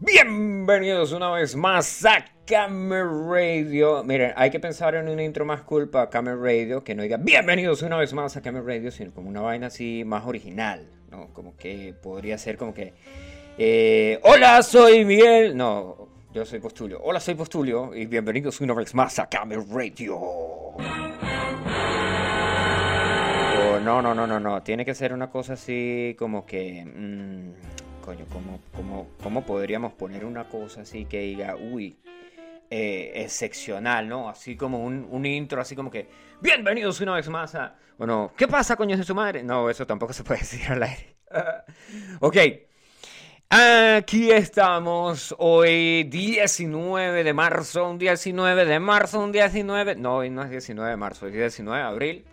Bienvenidos una vez más a Camera Radio. Miren, hay que pensar en una intro más cool para Camera Radio que no diga bienvenidos una vez más a Camera Radio, sino como una vaina así más original, ¿no? Como que podría ser como que. eh, Hola, soy Miguel. No, yo soy Postulio. Hola, soy Postulio y bienvenidos una vez más a Camera Radio. O no, no, no, no, no. Tiene que ser una cosa así como que. mm, coño, ¿cómo, cómo, cómo podríamos poner una cosa así que diga, uy, eh, excepcional, ¿no? Así como un, un intro, así como que. Bienvenidos una vez más a. Bueno, ¿qué pasa, coño de su madre? No, eso tampoco se puede decir al aire. ok. Aquí estamos hoy 19 de marzo, un 19 de marzo, un 19, no, hoy no es 19 de marzo, es 19 de abril.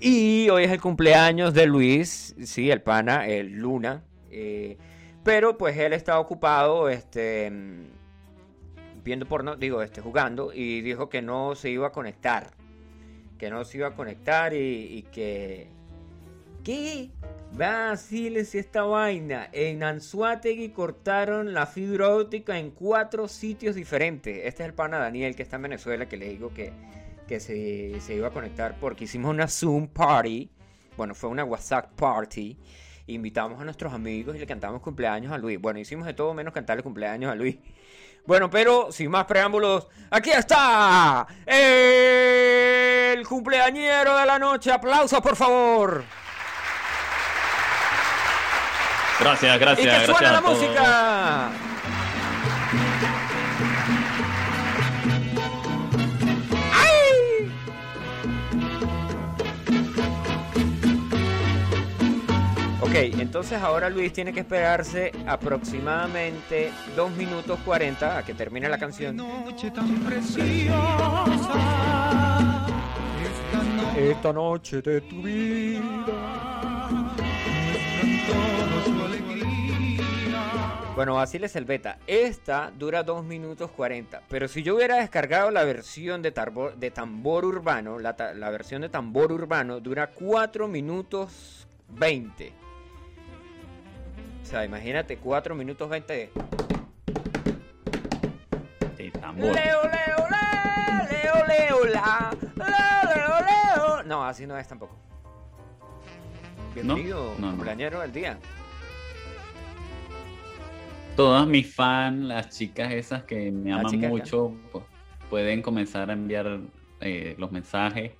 Y hoy es el cumpleaños de Luis, sí, el pana, el Luna. eh, pero pues él está ocupado, este, viendo porno, digo, este, jugando, y dijo que no se iba a conectar. Que no se iba a conectar y, y que... ¿Qué? Vaciles esta vaina. En Anzuategui cortaron la fibra óptica en cuatro sitios diferentes. Este es el pana Daniel que está en Venezuela que le digo que, que se, se iba a conectar porque hicimos una Zoom party. Bueno, fue una WhatsApp party. Invitamos a nuestros amigos y le cantamos cumpleaños a Luis. Bueno, hicimos de todo menos cantarle cumpleaños a Luis. Bueno, pero sin más preámbulos, aquí está el cumpleañero de la noche. Aplausos, por favor. Gracias, Y gracias, que gracias. suene la música. Ok, entonces ahora Luis tiene que esperarse aproximadamente 2 minutos 40 a que termine la canción. noche tan preciosa. Esta noche de tu vida. Bueno, así les el beta. Esta dura 2 minutos 40. Pero si yo hubiera descargado la versión de, tarbor- de tambor urbano, la, ta- la versión de tambor urbano dura 4 minutos 20. O sea, imagínate 4 minutos 20 de... Sí, tambor. Leo, leo, la, leo, leo, la, leo, leo, leo. No, así no es tampoco. Bienvenido, No, no. cumpleañero del día. Todas mis fans, las chicas esas que me Las aman mucho, pu- pueden comenzar a enviar eh, los mensajes,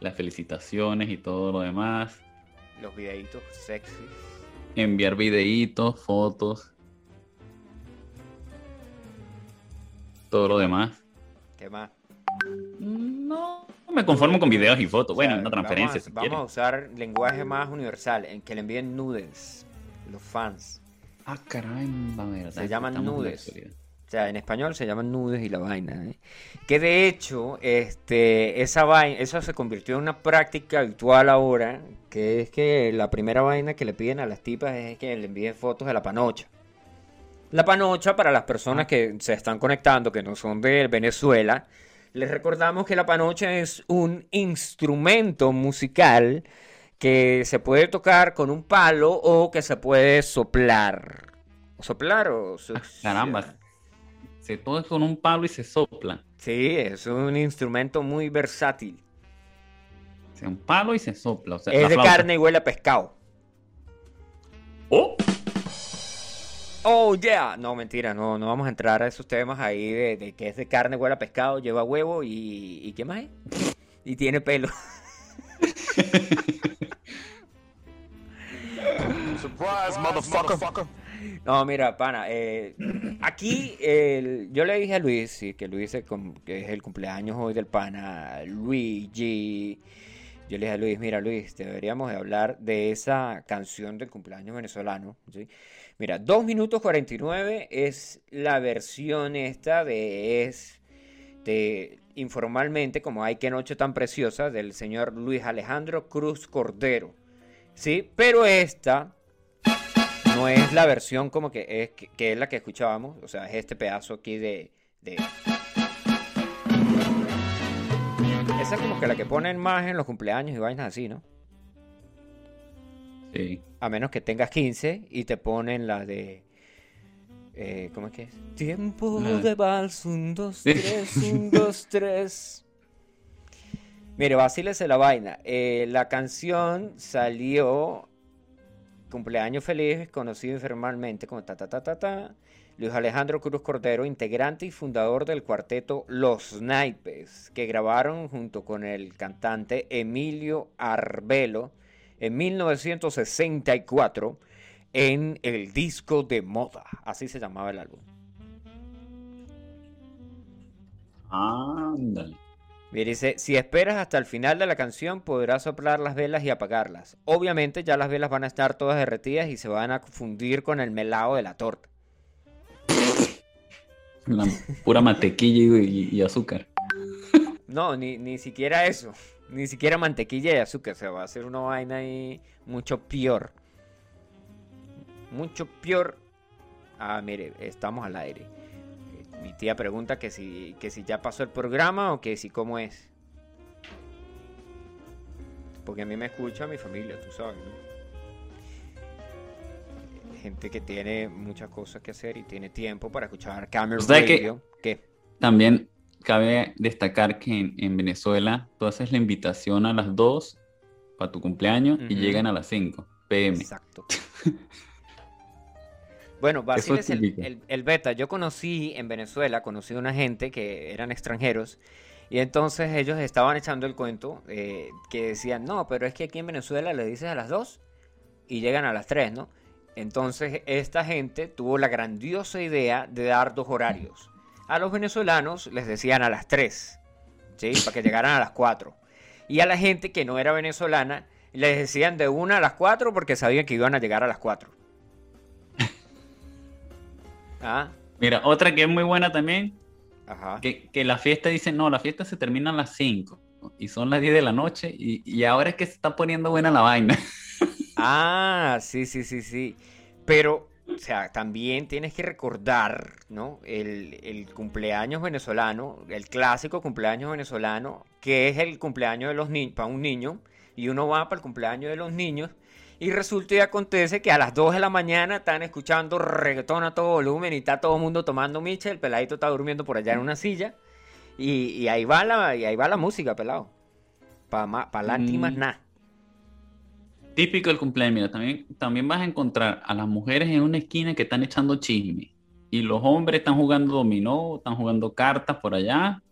las felicitaciones y todo lo demás. Los videitos sexy. Enviar videitos, fotos, todo lo demás. ¿Qué más? No me conformo con videos y fotos. Bueno, O sea, una transferencia Vamos, si a, vamos a quieren. usar lenguaje más universal, en que le envíen nudes. Los fans. Ah, caramba, verdad. Se llaman nudes. O sea, en español se llaman nudes y la vaina. ¿eh? Que de hecho, este, esa vaina, eso se convirtió en una práctica habitual ahora, que es que la primera vaina que le piden a las tipas es que le envíen fotos de la panocha. La panocha, para las personas que se están conectando, que no son de Venezuela, les recordamos que la panocha es un instrumento musical que se puede tocar con un palo o que se puede soplar. ¿Soplar o Ah, caramba. Se todo es con un palo y se sopla. Sí, es un instrumento muy versátil. Sea, un palo y se sopla. O sea, Es de flauta. carne y huele a pescado. ¡Oh! Oh, yeah. No, mentira, no, no vamos a entrar a esos temas ahí de, de que es de carne, huele a pescado, lleva huevo y... ¿Y qué más es? Y tiene pelo. Surprise, motherfucker. No, mira, pana, eh, aquí yo le dije a Luis, sí, que Luis es, que es el cumpleaños hoy del pana Luigi. Yo le dije a Luis, mira Luis, deberíamos de hablar de esa canción del cumpleaños venezolano. ¿sí? Mira, 2 minutos 49 es la versión esta de es informalmente, como hay que noche tan preciosa, del señor Luis Alejandro Cruz Cordero. Sí, pero esta no es la versión como que es, que, que es la que escuchábamos, o sea, es este pedazo aquí de, de... Esa es como que la que ponen más en los cumpleaños y vainas así, ¿no? Sí. A menos que tengas 15 y te ponen la de... Eh, ¿Cómo es que es? Tiempo Ah. de vals, un, dos, tres, un, dos, tres. Mire, vacílese la vaina. Eh, la canción salió Cumpleaños Feliz, conocido informalmente como ta ta ta ta ta. Luis Alejandro Cruz Cordero, integrante y fundador del cuarteto Los Naipes, que grabaron junto con el cantante Emilio Arbelo en 1964 en el disco de moda. Así se llamaba el álbum. Ándale. Mira, dice, si esperas hasta el final de la canción podrás soplar las velas y apagarlas. Obviamente ya las velas van a estar todas derretidas y se van a fundir con el melado de la torta. La pura mantequilla y, y azúcar. No, ni, ni siquiera eso. Ni siquiera mantequilla y azúcar. Se va a hacer una vaina ahí mucho peor. Mucho peor. Ah, mire, estamos al aire. Mi tía pregunta que si, que si ya pasó el programa o que si cómo es. Porque a mí me escucha mi familia, tú sabes. ¿no? Gente que tiene muchas cosas que hacer y tiene tiempo para escuchar Camera O sea que- Radio. ¿Qué? También cabe destacar que en, en Venezuela tú haces la invitación a las 2 para tu cumpleaños y llegan a las 5 pm. Exacto. Bueno, Eso Basile es es el, típico. el- el beta. Yo conocí en Venezuela, conocí una gente que eran extranjeros y entonces ellos estaban echando el cuento eh, que decían, no, pero es que aquí en Venezuela le dices a las 2 y llegan a las 3, ¿no? Entonces esta gente tuvo la grandiosa idea de dar dos horarios. A los venezolanos les decían a las 3, ¿sí? Para que llegaran a las 4. Y a la gente que no era venezolana les decían de una a las 4 porque sabían que iban a llegar a las 4. Ah, Mira, otra que es muy buena también, ajá. que, que la fiesta dice, no, la fiesta se termina a las 5 y son las 10 de la noche y, y ahora es que se está poniendo buena la vaina. Ah, sí, sí, sí, sí. Pero, o sea, también tienes que recordar, ¿no? El, el cumpleaños venezolano, el clásico cumpleaños venezolano, que es el cumpleaños de los niños, para un niño, y uno va para el cumpleaños de los niños, y resulta y acontece que a las 2 de la mañana están escuchando reggaetón a todo volumen y está todo el mundo tomando micha, el peladito está durmiendo por allá en una silla, y, y ahí va la, y ahí va la música, pelado. Para adelante y más Mm. nada. Típico del cumpleaños, mira, también, también vas a encontrar a las mujeres en una esquina que están echando chisme y los hombres están jugando dominó, están jugando cartas por allá,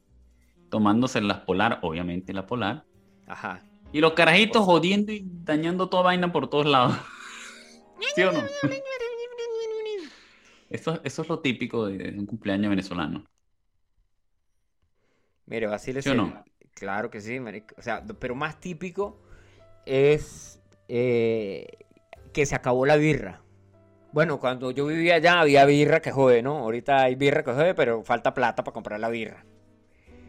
tomándose las polar, obviamente la polar, Ajá. Y los carajitos jodiendo y dañando toda vaina por todos lados. ¿Sí o no? Eso, eso es lo típico de, un cumpleaños venezolano. Mire, Basile, ¿Sí o no? claro que sí, marico. O sea, pero más típico es eh, que se acabó la birra. Bueno, cuando yo vivía allá había birra que jode, ¿no? Ahorita hay birra que jode, pero falta plata para comprar la birra.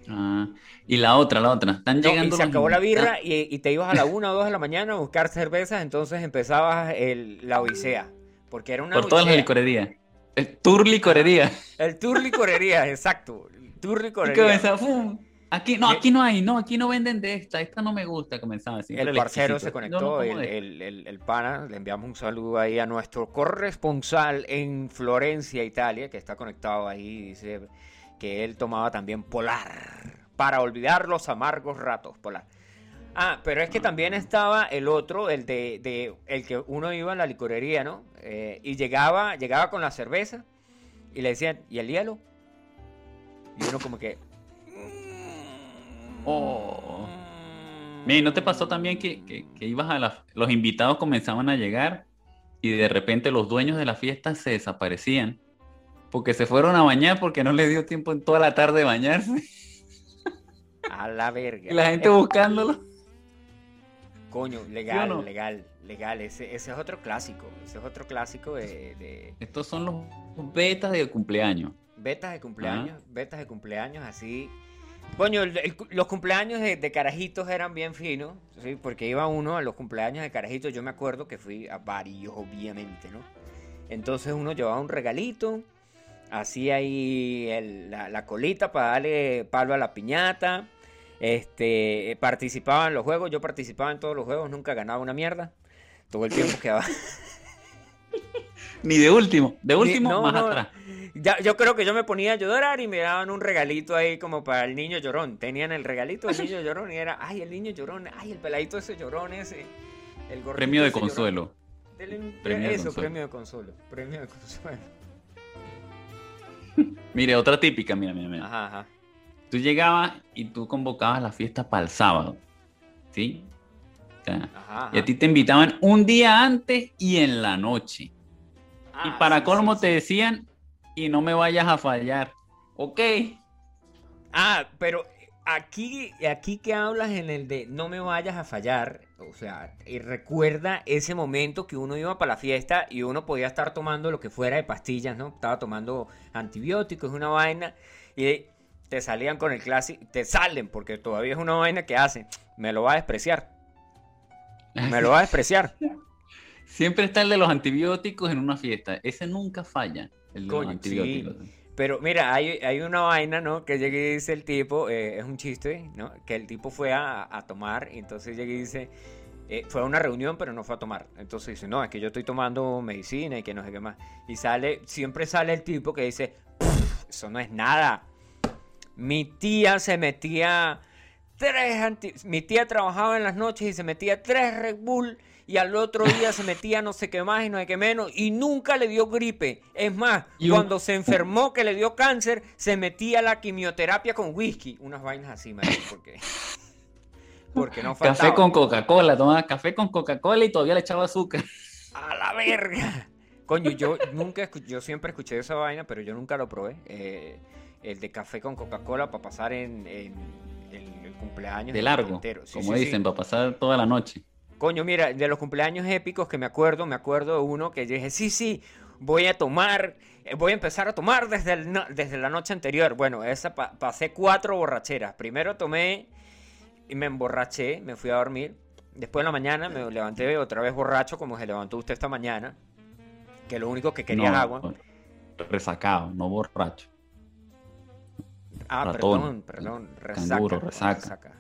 Ah, y la otra, la otra, están No, y llegando se los acabó la birra y, y te ibas a la una o dos de la mañana a buscar cervezas, entonces empezabas el- la odisea. Porque era una por todas las licorerías. El tour licorería. El tour licorería, exacto. El tour Y licorería. comenzaba. Aquí no, aquí no hay, no, aquí no venden de esta, esta no me gusta, comenzaba así. El parcero se conectó, el, el, el, el- el pana, le enviamos un saludo ahí a nuestro corresponsal en Florencia, Italia, que está conectado ahí, dice que él tomaba también polar, para olvidar los amargos ratos, polar. Ah, pero es que también estaba el otro, el de, de- el que uno iba a la licorería, ¿no? Eh, y llegaba, llegaba con la cerveza y le decían, ¿y el hielo? Y uno como que... Oh. Mira, ¿y ¿no te pasó también que, que- que ibas a la, los invitados comenzaban a llegar y de repente los dueños de la fiesta se desaparecían? Porque se fueron a bañar porque no les dio tiempo en toda la tarde de bañarse. A la verga. Y la gente buscándolo. Coño, legal, no? legal, legal. Ese, ese es otro clásico. Ese es otro clásico de, de Estos son los betas de cumpleaños. betas de cumpleaños. Betas de cumpleaños así. Coño, el- el cu- los cumpleaños de, de carajitos eran bien finos, ¿sí? Porque iba uno a los cumpleaños de carajitos. Yo me acuerdo que fui a varios, obviamente, ¿no? Entonces uno llevaba un regalito, hacía ahí el- la, la colita para darle palo a la piñata. Este, participaba en los juegos, yo participaba en todos los juegos, nunca ganaba una mierda. Todo el tiempo quedaba. Ni de último. De Ni- último, no, más no. atrás. Ya, yo creo que yo me ponía a llorar y me daban un regalito ahí como para el niño llorón. Tenían el regalito del niño llorón y era, ay, el niño llorón, ay, el peladito ese llorón ese. El Premio de llorón. consuelo. Premio de eso, consuelo. premio de consuelo. Premio de consuelo. Mire, otra típica, mira, mira, mira. Ajá, ajá. Tú llegabas y tú convocabas la fiesta para el sábado. ¿Sí? O sea, ajá, y a ti te invitaban un día antes y en la noche. y Ah, para sí, colmo sí, te decían, y no me vayas a fallar. Ok. Ah, pero aquí, aquí que hablas en el de no me vayas a fallar, o sea, y recuerda ese momento que uno iba para la fiesta y uno podía estar tomando lo que fuera de pastillas, ¿no? Estaba tomando antibióticos, una vaina, y te salían con el clásico, te salen, porque todavía es una vaina que hacen, me lo va a despreciar, me lo va a despreciar. Siempre está el de los antibióticos en una fiesta. Ese nunca falla, el de Coño, los antibióticos. Pero mira, hay, hay una vaina, ¿no? Que llega y dice el tipo, eh, es un chiste, ¿no? Que el tipo fue a, a tomar y entonces llega y dice, eh, fue a una reunión pero no fue a tomar. Entonces dice, no, es que yo estoy tomando medicina y que no sé qué más. Y sale, siempre sale el tipo que dice, "Pff, eso no es nada. Mi tía se metía tres anti... Mi tía trabajaba en las noches y se metía tres Red Bull y al otro día se metía no sé qué más y no sé qué menos y nunca le dio gripe. Es más, Y un- cuando se enfermó que le dio cáncer, se metía la quimioterapia con whisky. Unas vainas así, marico, porque... Porque no faltaba. Café con Coca-Cola, tomaba café con Coca-Cola y todavía le echaba azúcar. ¡A la verga! Coño, yo nunca yo siempre escuché esa vaina, pero yo nunca lo probé. Eh, el de café con Coca-Cola para pasar en, en el, el cumpleaños. De largo, entero. Sí, como sí, sí. dicen, para pasar toda la noche. Coño, mira, de los cumpleaños épicos que me acuerdo, me acuerdo de uno que yo dije, sí, sí, voy a tomar, eh, voy a empezar a tomar desde, el desde la noche anterior. Bueno, esa pa- pasé cuatro borracheras. Primero tomé y me emborraché, me fui a dormir. Después en la mañana me levanté otra vez borracho, como se levantó usted esta mañana. Que lo único que quería No, es agua. Resacado, no borracho. Ah, ratón, perdón, perdón. canguro, Resaca, resaca.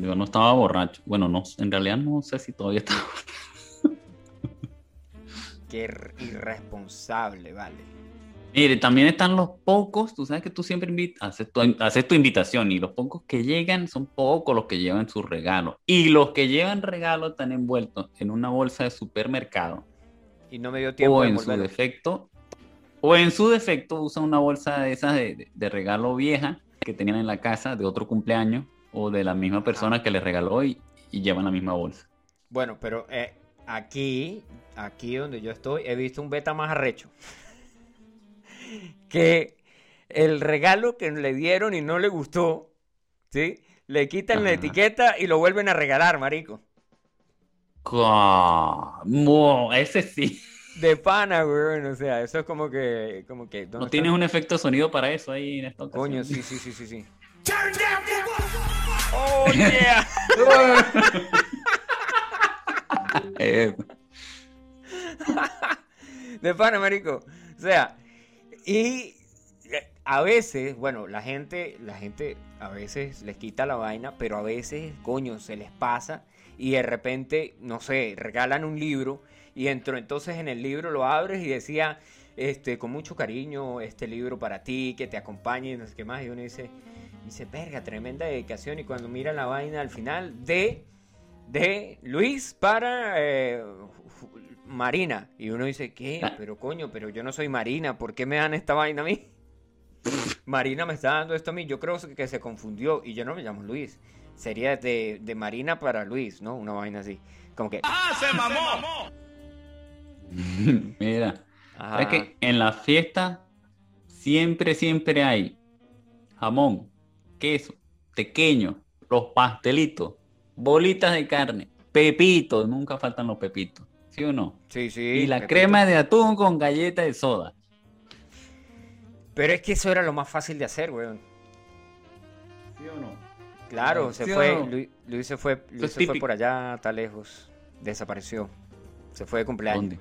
Yo no estaba borracho. Bueno, no, en realidad no sé si todavía estaba. Qué ir- irresponsable, vale. Mire, también están los pocos, tú sabes que tú siempre invitas, haces tu, haces tu invitación y los pocos que llegan son pocos los que llevan sus regalos. Y los que llevan regalos están envueltos en una bolsa de supermercado. Y no me dio tiempo o de en su defecto, o en su defecto usan una bolsa de esas de, de- de regalo vieja que tenían en la casa de otro cumpleaños o de la misma persona que les regaló y, y llevan la misma bolsa. Bueno, pero eh, aquí, aquí donde yo estoy, he visto un beta más arrecho. que el regalo que le dieron y no le gustó, ¿sí? Le quitan la etiqueta y lo vuelven a regalar, marico. ¿Cómo? Ese sí. De pana, weón. O sea, eso es como que, como que. ¿dónde ¿No está? tienes un efecto de sonido para eso ahí en esta ocasión? Coño, sí, sí, sí, sí, sí. Oh, yeah. Eh, De pana, marico. O sea, y eh, a veces, bueno, la gente, la gente a veces les quita la vaina, pero a veces, coño, se les pasa y de repente, no sé, regalan un libro y entro entonces en el libro lo abres y decía, este, con mucho cariño, este libro para ti, que te acompañe y no sé qué más. Y uno dice, dice, verga, tremenda dedicación. Y cuando mira la vaina al final de, de Luis para eh, Marina. Y uno dice, ¿qué? Ah. Pero coño, pero yo no soy Marina, ¿por qué me dan esta vaina a mí? Marina me está dando esto a mí, yo creo que se confundió y yo no me llamo Luis. Sería de, de Marina para Luis, ¿no? Una vaina así. Como que... Mira, ajá. ¿sabes que en la fiesta siempre, siempre hay jamón, queso, pequeño, los pastelitos, bolitas de carne, pepitos, nunca faltan los pepitos, ¿sí o no? Sí, sí. y la Pepito. crema de atún con galleta de soda. Pero es que eso era lo más fácil de hacer, weón. ¿Sí o no? Claro, se ¿Sí o fue, no? Luis, Luis se fue, Luis se fue por allá, está lejos. Desapareció. Se fue de cumpleaños. ¿Dónde?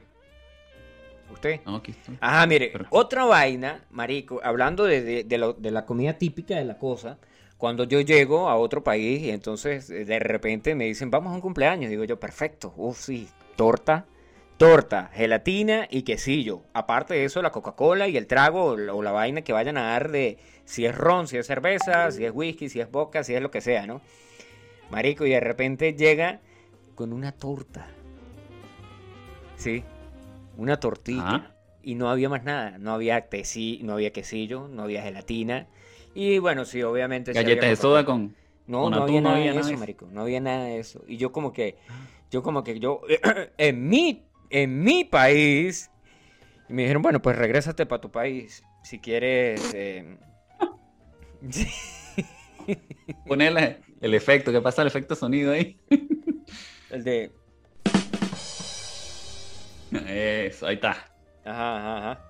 ¿Usted? No, aquí estoy. Ajá, mire, Pero- otra vaina, marico, hablando de, de- de lo- de la comida típica de la cosa, cuando yo llego a otro país y entonces eh, de repente me dicen, vamos a un cumpleaños, digo yo, perfecto, uff, sí, torta, torta, gelatina y quesillo. Aparte de eso, la Coca-Cola y el trago o la, vaina que vayan a dar de si es ron, si es cerveza, si es whisky, si es vodka, si es lo que sea, ¿no? Marico, y de repente llega con una torta. Sí, una tortilla. Y no había más nada. No había no había quesillo, no había gelatina. Y bueno, sí, obviamente. Galletas de soda con... No, con no atún, había no nada había de nada eso, marico. No había nada de eso. Y yo como que, yo como que yo, en mi, en mi país, y me dijeron, bueno, pues regrésate para tu país. Si quieres, eh, Ponerle el efecto, ¿qué pasa el efecto sonido ahí? el de, Eso, ahí está. ajá, ajá, ajá.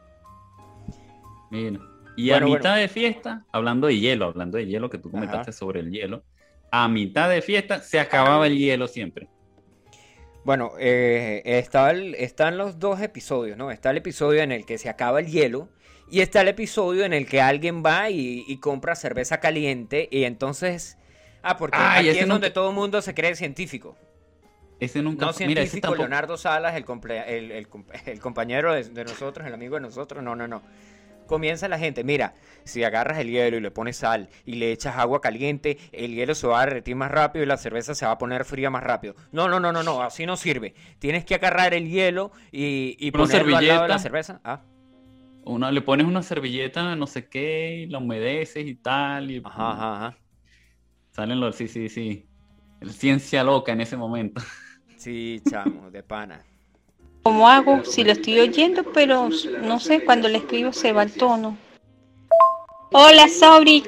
Mira. Y Bueno, a bueno. mitad de fiesta, hablando de hielo, hablando de hielo que tú comentaste sobre el hielo, a mitad de fiesta se acababa el hielo siempre. Bueno, eh, está el- están los dos episodios, ¿no? Está el episodio en el que se acaba el hielo y está el episodio en el que alguien va y, y compra cerveza caliente y entonces... Ah, porque aquí ese es nunca- donde todo el mundo se cree científico. Ese nunca No fue- Mira, ese científico tampoco. Leonardo Salas, el, comple- el, el comp- el compañero de, de nosotros, el amigo de nosotros. No, no, no. Comienza la gente. Mira, si agarras el hielo y le pones sal y le echas agua caliente, el hielo se va a derretir más rápido y la cerveza se va a poner fría más rápido. No, no, no, no, no. Así no sirve. Tienes que agarrar el hielo y, y ponerlo al lado de la cerveza. Ah, Una, le pones una servilleta, no sé qué, y la humedeces y tal, y ajá, ajá, ajá. salen los, sí, sí, sí. El ciencia loca en ese momento. Sí, chamo, de pana. ¿Cómo hago? Si lo estoy oyendo, pero no sé, cuando le escribo se va el tono. Hola, Sobri.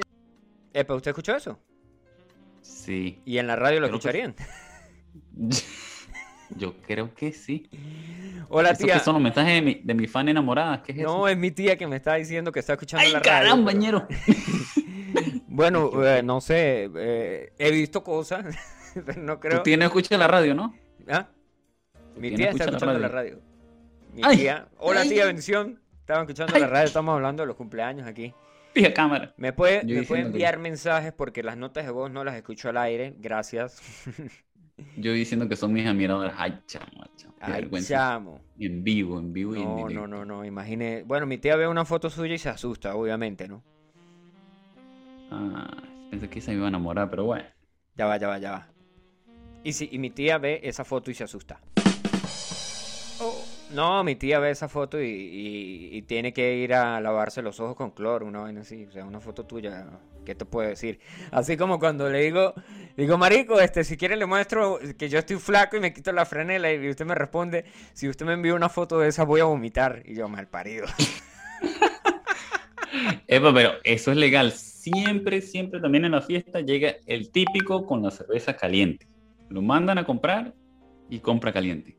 Epa, ¿usted escuchó eso? Sí. ¿Y en la radio lo Creo que- escucharían? Yo creo que sí. Hola, ¿Eso tía. qué son los mensajes de mi, de mi fan enamorada? ¿Qué es eso? No, es mi tía que me está diciendo que está escuchando ¡Ay, la radio. caramba, pero- ñero! Bueno, eh, no sé, eh, he visto cosas, pero no Tú creo. tienes escucha la radio, ¿no? ¿Ah? Mi tía está escucha la escuchando la radio. Mi Ay, tía. Hola ay. tía, bendición. Estaba escuchando Ay. la radio, estamos hablando de los cumpleaños aquí. Fija cámara. Me puede, me que- enviar mensajes porque las notas de voz no las escucho al aire. Gracias. Yo diciendo que son mis admiradores. Ay, chamo, chamo. Ay, vergüenza. chamo. En vivo, en vivo y en No, directo. no, no, no, imagine. Bueno, mi tía ve una foto suya y se asusta, obviamente, ¿no? Ah, pensé que se me iba a enamorar, pero bueno. Ya va, ya va, ya va. Y si y mi tía ve esa foto y se asusta. Oh, No, mi tía ve esa foto y, y- y tiene que ir a lavarse los ojos con cloro, una vaina así. O sea, una foto tuya, ¿qué te puedo decir? Así como cuando le digo, digo, marico, este, si quiere le muestro que yo estoy flaco y me quito la franela y usted me responde, si usted me envía una foto de esa voy a vomitar. Y yo, mal parido. Epa, pero eso es legal. Siempre, siempre también en la fiesta llega el típico con la cerveza caliente. Lo mandan a comprar y compra caliente.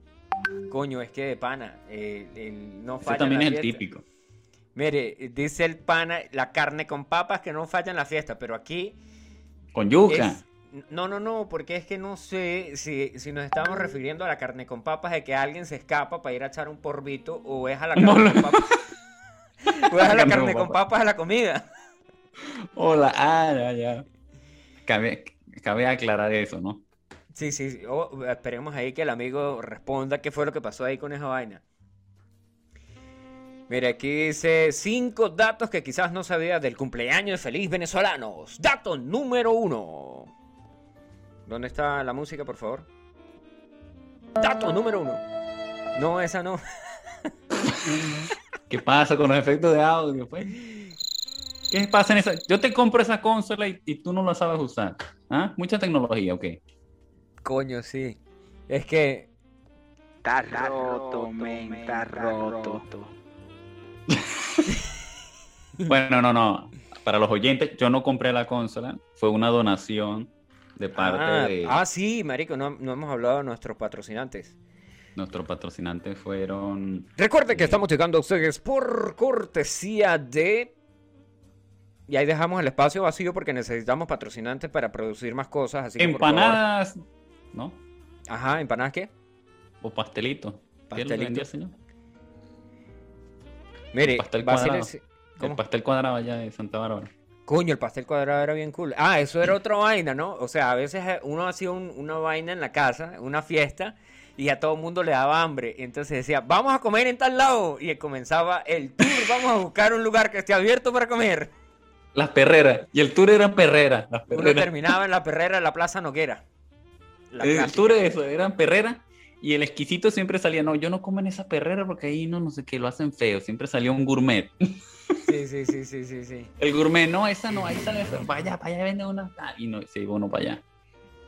Coño, es que de pana, eh, el- no Ese falla en también la es el fiesta. típico. Mire, dice el pana, la carne con papas que no falla en la fiesta, pero aquí Con yuca. es... No, no, no, porque es que no sé si, si nos estamos refiriendo a la carne con papas de que alguien se escapa para ir a echar un porvito o es a la carne con papas. o es a la Carne carne con papas a la comida. Hola, ah, ya, ya. Cabe, cabe aclarar eso, ¿no? Sí, sí, sí. O, esperemos ahí que el amigo responda qué fue lo que pasó ahí con esa vaina. Mira, aquí dice cinco datos que quizás no sabías del cumpleaños de feliz venezolanos. Dato número uno. ¿Dónde está la música, por favor? Dato número uno. No, esa no. ¿Qué pasa con los efectos de audio, pues? ¿Qué pasa en esa? Yo te compro esa consola y, y tú no la sabes usar. ¿Ah? Mucha tecnología, ok. Coño, sí. Es que Está roto, men, está roto. Bueno, no, no. Para los oyentes, yo no compré la consola. Fue una donación de parte ah, de ah, sí, marico, no, no hemos hablado de nuestros patrocinantes. nuestros patrocinantes. Fueron Recuerden que estamos llegando a ustedes por cortesía de... Y ahí dejamos el espacio vacío porque necesitamos patrocinantes para producir más cosas. Así que, por favor- empanadas, ¿no? Ajá, empanadas qué? O pastelitos. ¿Qué es lo que Pastelito. vendía, señor? Mire, pastel a ser cuadrado. El pastel cuadrado allá de Santa Bárbara. Coño, el pastel cuadrado era bien cool. Ah, eso era otra vaina, ¿no? O sea, a veces eh, uno hacía un- una vaina en la casa, una fiesta, y a todo el mundo le daba hambre. Entonces decía, vamos a comer en tal lado. Y comenzaba el tour, vamos a buscar un lugar que esté abierto para comer. Las perreras. Y el tour era perrera. Las Uno perreras. terminaba en la perrera de la Plaza Noguera. La tour de eso, eran perreras. Y el exquisito siempre salía, no, yo no como en esa perrera porque ahí no, no sé qué, lo hacen feo. Siempre salía un gourmet. Sí, sí, sí, sí, sí, sí. El gourmet, no, esa no, ahí sale. Vaya, vaya, vende una. Ah, y no, se iba uno para allá.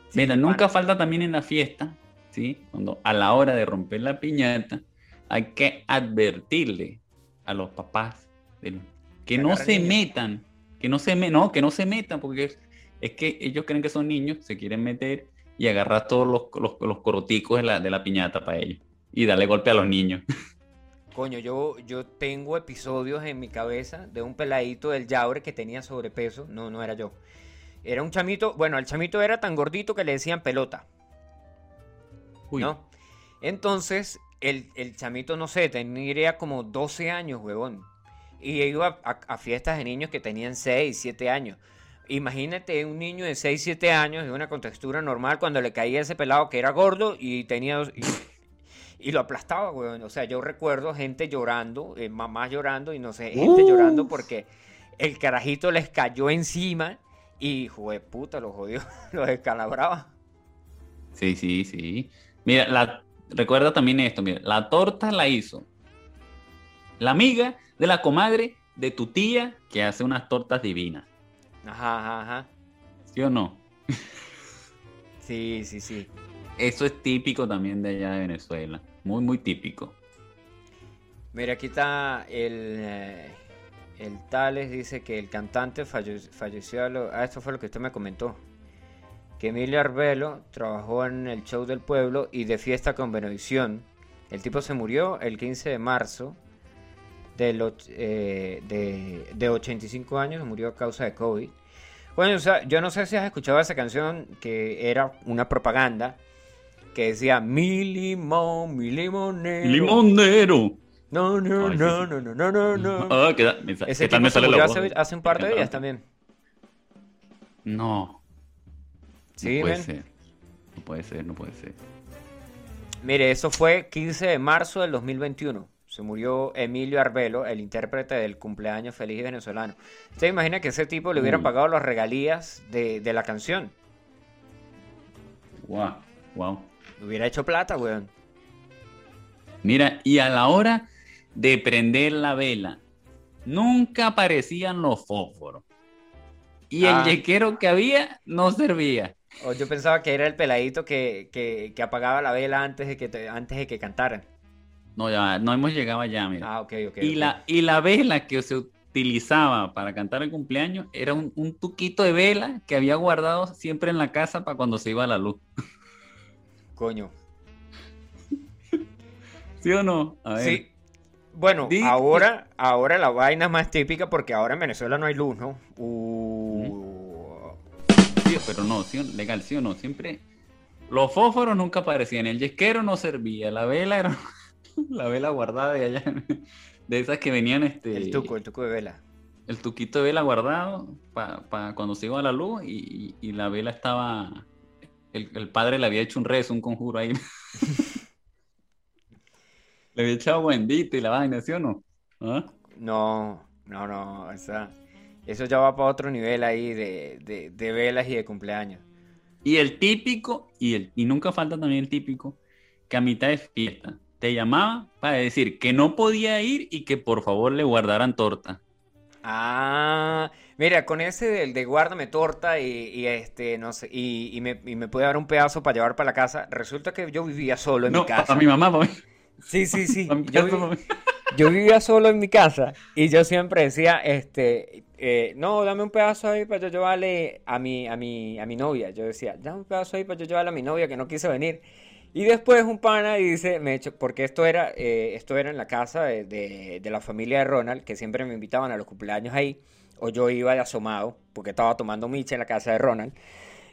Sí, Mira, nunca falta también en la fiesta, ¿sí? Cuando a la hora de romper la piñata, hay que advertirle a los papás de los- que no se metan, que no se me, no, que no se metan, porque es, es que ellos creen que son niños, se quieren meter y agarrar todos los, los, los coroticos de la, de la piñata para ellos y darle golpe a los niños. Coño, yo, yo tengo episodios en mi cabeza de un peladito del Yaure que tenía sobrepeso. No, no era yo. Era un chamito, bueno, el chamito era tan gordito que le decían pelota, Uy, ¿no? Entonces, el, el chamito, no sé, tendría como 12 años, huevón. Y iba a, a fiestas de niños que tenían 6, 7 años. Imagínate un niño de 6, 7 años de una contextura normal cuando le caía ese pelado que era gordo y tenía... dos- y- y lo aplastaba, weón. O sea, yo recuerdo gente llorando, eh, mamás llorando y no sé, gente llorando porque el carajito les cayó encima y, joder, puta, los jodió, los descalabraba. Sí, sí, sí. Mira, la, recuerda también esto, mira, la torta la hizo la amiga de la comadre de tu tía que hace unas tortas divinas, Ajá, ajá, ajá. ¿sí o no? Sí, sí, sí. Eso es típico también de allá de Venezuela, muy, muy típico. Mira, aquí está el, eh, el Tales, dice que el cantante falle- falleció a lo... Ah, esto fue lo que usted me comentó. Que Emilio Arbelo trabajó en el show del pueblo y de fiesta con Benevisión. El tipo se murió el 15 de marzo del och- eh, de, de 85 años, murió a causa de COVID. Bueno, o sea, yo no sé si has escuchado esa canción que era una propaganda que decía mi limón, mi limonero. ¡Limonero! No, no, Ay, no, sí. no, no, no, no, no. Ah, ¿qué, tal- Ese qué tal tipo me sale la voz? hace, hace un par de días también. No, Sí, no puede ven. ser. No puede ser, no puede ser. Mire, eso fue 15 de marzo del 2021. Se murió Emilio Arbelo, el intérprete del cumpleaños feliz venezolano. ¿Usted imagina que ese tipo le hubieran Uy. pagado las regalías de, de la canción? Wow, wow. Le hubiera hecho plata, weón. Mira, y a la hora de prender la vela, nunca aparecían los fósforos. Y Ah. el yequero que había no servía. Yo pensaba que era el peladito que, que, que apagaba la vela antes de que, te- antes de que cantaran. No, ya, no hemos llegado allá, mira. Ah, ok, ok. y. La, y la vela que se utilizaba para cantar el cumpleaños era un, un tuquito de vela que había guardado siempre en la casa para cuando se iba la luz. Coño. ¿Sí o no? A ver. Sí. Bueno, Di- ahora, ahora la vaina es más típica porque ahora en Venezuela no hay luz, ¿no? Uh, Sí, pero no, sí, legal, sí o no. Siempre. Los fósforos nunca aparecían, el yesquero no servía, la vela era la vela guardada de allá, de esas que venían este. el tuco, el tuco de vela. el tuquito de vela guardado para cuando se iba a la luz y, y- y la vela estaba. El, el padre le había hecho un rezo, un conjuro ahí. le había echado bendito y la vaina, ¿sí o no? ¿Ah? No, no, no, esa- eso ya va para otro nivel ahí de, de- de velas y de cumpleaños. Y el típico, y, el, y nunca falta también el típico, que a mitad de fiesta te llamaba para decir que no podía ir y que por favor le guardaran torta. Ah, mira, con ese del de guárdame torta y, y este, no sé, y, y me, y me puede dar un pedazo para llevar para la casa, resulta que yo vivía solo en No, mi casa. a mi mamá, para mí. Sí, sí, sí. vi- yo vivía solo en mi casa y yo siempre decía, este, eh, no, dame un pedazo ahí para yo llevarle a mi, a mi, a mi novia. Yo decía, dame un pedazo ahí para yo llevarle a mi novia que no quiso venir. Y después un pana dice, me echo, porque esto era, eh, esto era en la casa de, de- la familia de Ronald, que siempre me invitaban a los cumpleaños ahí, o yo iba de asomado, porque estaba tomando micha en la casa de Ronald.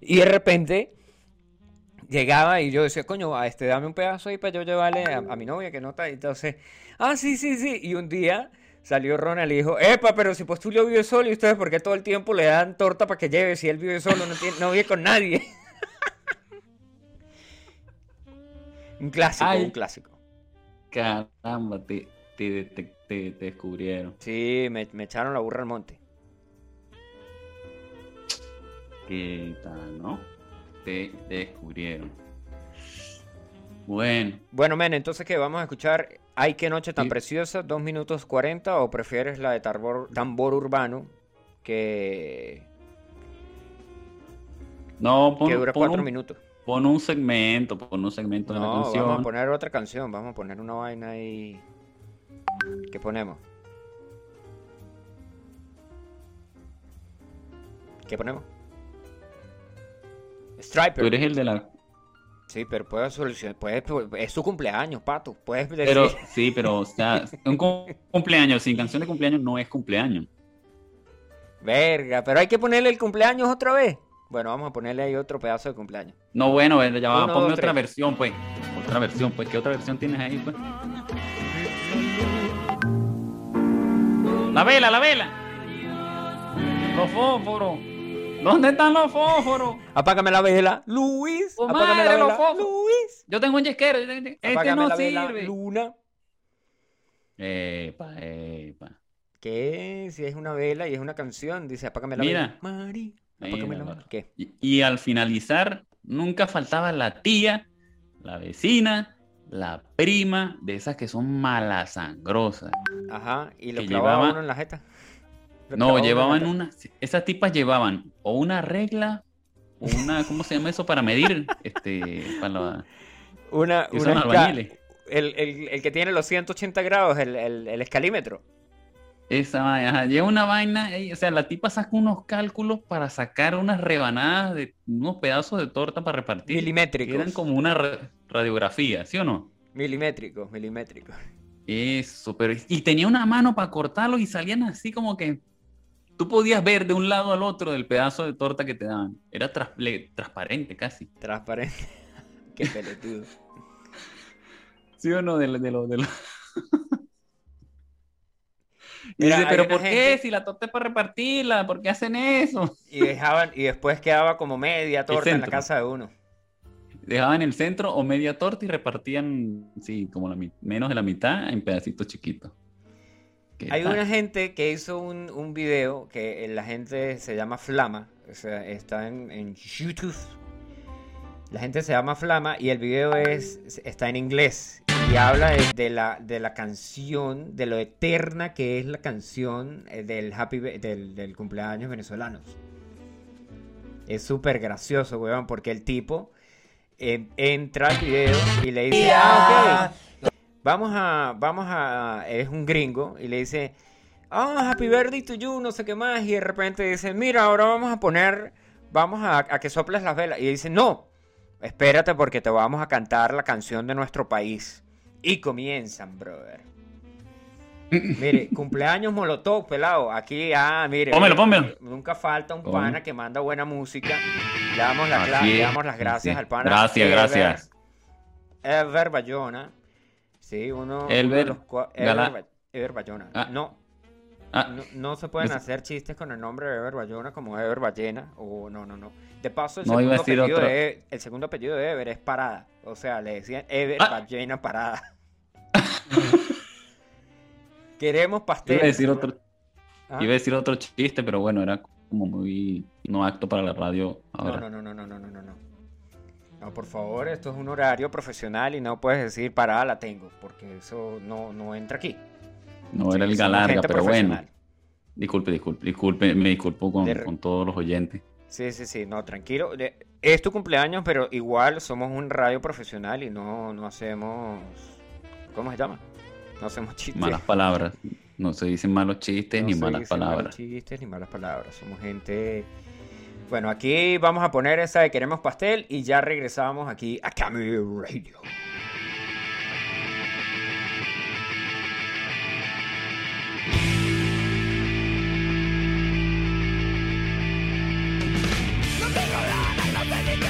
Y de repente llegaba y yo decía, coño, a este, dame un pedazo ahí para yo llevarle a, mi novia que no está. Entonces, ah, sí, sí, sí. Y un día salió Ronald y dijo, epa, pero si pues tú lo vives solo y ustedes, ¿por qué todo el tiempo le dan torta para que lleve si él vive solo, no, tiene, no vive con nadie? Un clásico, Ay. un clásico. Caramba, te, te, te, te- descubrieron. Sí, me, me echaron la burra al monte. ¿Qué tal, no? Te, descubrieron. Bueno, Bueno, men, entonces que vamos a escuchar Ay, qué noche tan Sí. preciosa, 2 minutos 40, o prefieres la de tambor, tambor urbano, que, no, pon, que dura pon 4 un, minutos. Pon un segmento, pon un segmento de la No, canción. vamos a poner otra canción, vamos a poner una vaina ahí. ¿Qué ponemos? ¿Qué ponemos? Striper. Tú eres el de la... Sí, pero puedes solucionar, puedes, es su cumpleaños, pato. Puedes decir, Pero, sí, pero, o sea, un cum- cumpleaños sin canción de cumpleaños no es cumpleaños. verga, pero hay que ponerle el cumpleaños otra vez. Bueno, vamos a ponerle ahí otro pedazo de cumpleaños. No, bueno, bueno, ya va, Uno, ponme dos, otra tres. versión, pues. Otra versión, pues. ¿Qué otra versión tienes ahí, pues? La vela, la vela. Los fósforos. ¿Dónde están los fósforos? Apágame la vela, Luis. Oh, Apágame madre, la los vela, focos. Luis. Yo tengo un yesquero. yo tengo- Este no la vela, sirve. Luna. Epa, epa. ¿Qué? Si es una vela y es una canción, dice apágame la Mira. vela. Mari, Mira, la la- vela. ¿Qué? Y, y al finalizar, nunca faltaba la tía, la vecina, la prima, de esas que son malasangrosas. Ajá, y lo Que clavaba llevaba- uno en la jeta. Lo No, llevaban jeta. una. Esas tipas llevaban o una regla o una. ¿Cómo se llama eso? Para medir. Este. Para la, Una, una esca- el, el, el que tiene los 180 grados, el, el, el escalímetro. Esa vaina. ajá, Lleva una vaina. O sea, la tipa saca unos cálculos para sacar unas rebanadas de unos pedazos de torta para repartir. que Milimétricos. Eran como una ra- radiografía, ¿sí o no? Milimétricos, milimétricos. Eso, pero. Y tenía una mano para cortarlos y salían así como que. Tú podías ver de un lado al otro del pedazo de torta que te daban. Era tras- transparente casi. Transparente. Qué pelotudo. ¿Sí o no? De, de lo, de lo- Y Mira, dice, pero ¿por qué? Si la torta es para repartirla, ¿por qué hacen eso? Y dejaban, y después quedaba como media torta en la casa de uno. Dejaban el centro o media torta y repartían, sí, como la, menos de la mitad en pedacitos chiquitos. ¿Qué Hay tal? una gente que hizo un, un video que la gente se llama Flama, o sea, está en, en YouTube. La gente se llama Flama y el video es, está en inglés y habla de, la, de la canción, de lo eterna que es la canción eh, del, happy, del, del cumpleaños venezolanos. Es súper gracioso, weón, porque el tipo eh, entra al video y le dice, ah, ok, vamos a, vamos a, es un gringo y le dice, ah, happy birthday to you, no sé qué más, y de repente dice, mira, ahora vamos a poner, vamos a, a que soples las velas, y dice, no, espérate porque te vamos a cantar la canción de nuestro país. Y comienzan, brother. Mire, cumpleaños Molotov, pelado. Aquí, ah, mire. Pónmelo, mire, pónmelo. Nunca falta un pana que manda buena música. Le damos, la cla- Así le es, damos las gracias al pana. Gracias, gracias. Ever Bayona. Sí, uno, uno de Elber los cua- Ever Bayona. Ah. No, Ah, no, no se pueden hacer chistes con el nombre de Ever Bayona como Ever Ballena. O no, no, no. De paso, el, No, segundo, apellido de, el segundo apellido de Ever es Parada. O sea, le decían Ever Ah. Ballena Parada. Queremos pastel. iba a decir otro, ¿Ah? iba a decir otro chiste, pero bueno, era como muy no acto para la radio ahora. No, no, no, no, no, no, no, no. No, por favor, esto es un horario profesional y no puedes decir parada la tengo, porque eso no, no entra aquí. No era el galarga, pero bueno. Disculpe, disculpe, disculpe, me disculpo con, De con todos los oyentes. Sí, sí, sí, no, tranquilo. Es tu cumpleaños, pero igual somos un radio profesional y no, no hacemos... ¿Cómo se llama? No hacemos chistes. Malas palabras. No se dicen malos chistes No ni se malas dicen malos palabras. chistes ni malas palabras. Somos gente... Bueno, aquí vamos a poner esa de Queremos Pastel y ya regresamos aquí a Camille Radio.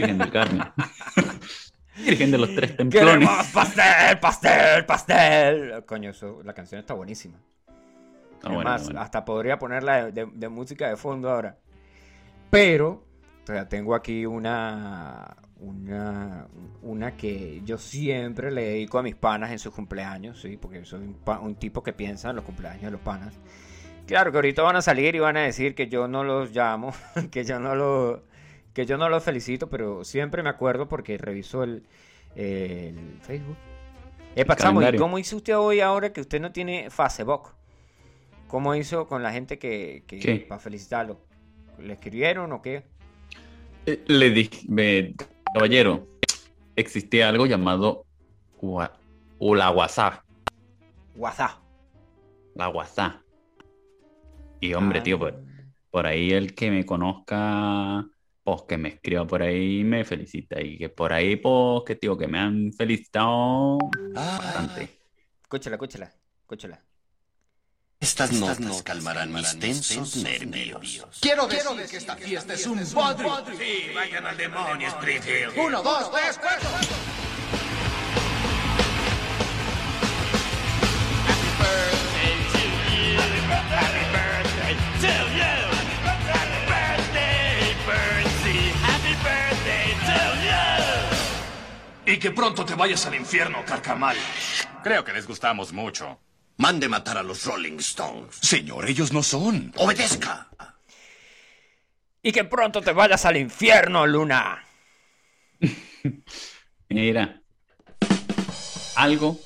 Virgen del Carmen. Virgen de los tres templones. ¡Queremos pastel, pastel, pastel! Coño, eso, la canción está buenísima. Ah, es bueno, más, bueno. hasta podría ponerla de, de- de música de fondo ahora. Pero, o sea, tengo aquí una, una, una que yo siempre le dedico a mis panas en sus cumpleaños, ¿sí? Porque soy un tipo que piensa en los cumpleaños de los panas. Claro que ahorita van a salir y van a decir que yo no los llamo, que yo no los, que yo no los felicito, pero siempre me acuerdo porque reviso el, el Facebook. Epa, El chamo, ¿y cómo hizo usted hoy ahora que usted no tiene Facebook? ¿Cómo hizo con la gente que, que ¿Qué? para felicitarlo? ¿Le escribieron o qué? Eh, Le dije, caballero, existía algo llamado o la WhatsApp. WhatsApp. La WhatsApp. Y hombre, Ah. tío, por, por ahí el que me conozca, pues que me escriba por ahí me felicita. Y que por ahí, pues, que tío, que me han felicitado bastante. Escúchala, escúchala, escúchala. Estas notas calmarán mis tensos nervios. Quiero decir que esta fiesta es un bodrio. Sí, vayan al demonio, Springfield. Uno, dos, tres, cuatro. Y que pronto te vayas al infierno, carcamal. Creo que les gustamos mucho. Mande matar a los Rolling Stones. Señor, ellos no son. Obedezca. Y que pronto te vayas al infierno, Luna. Mira, algo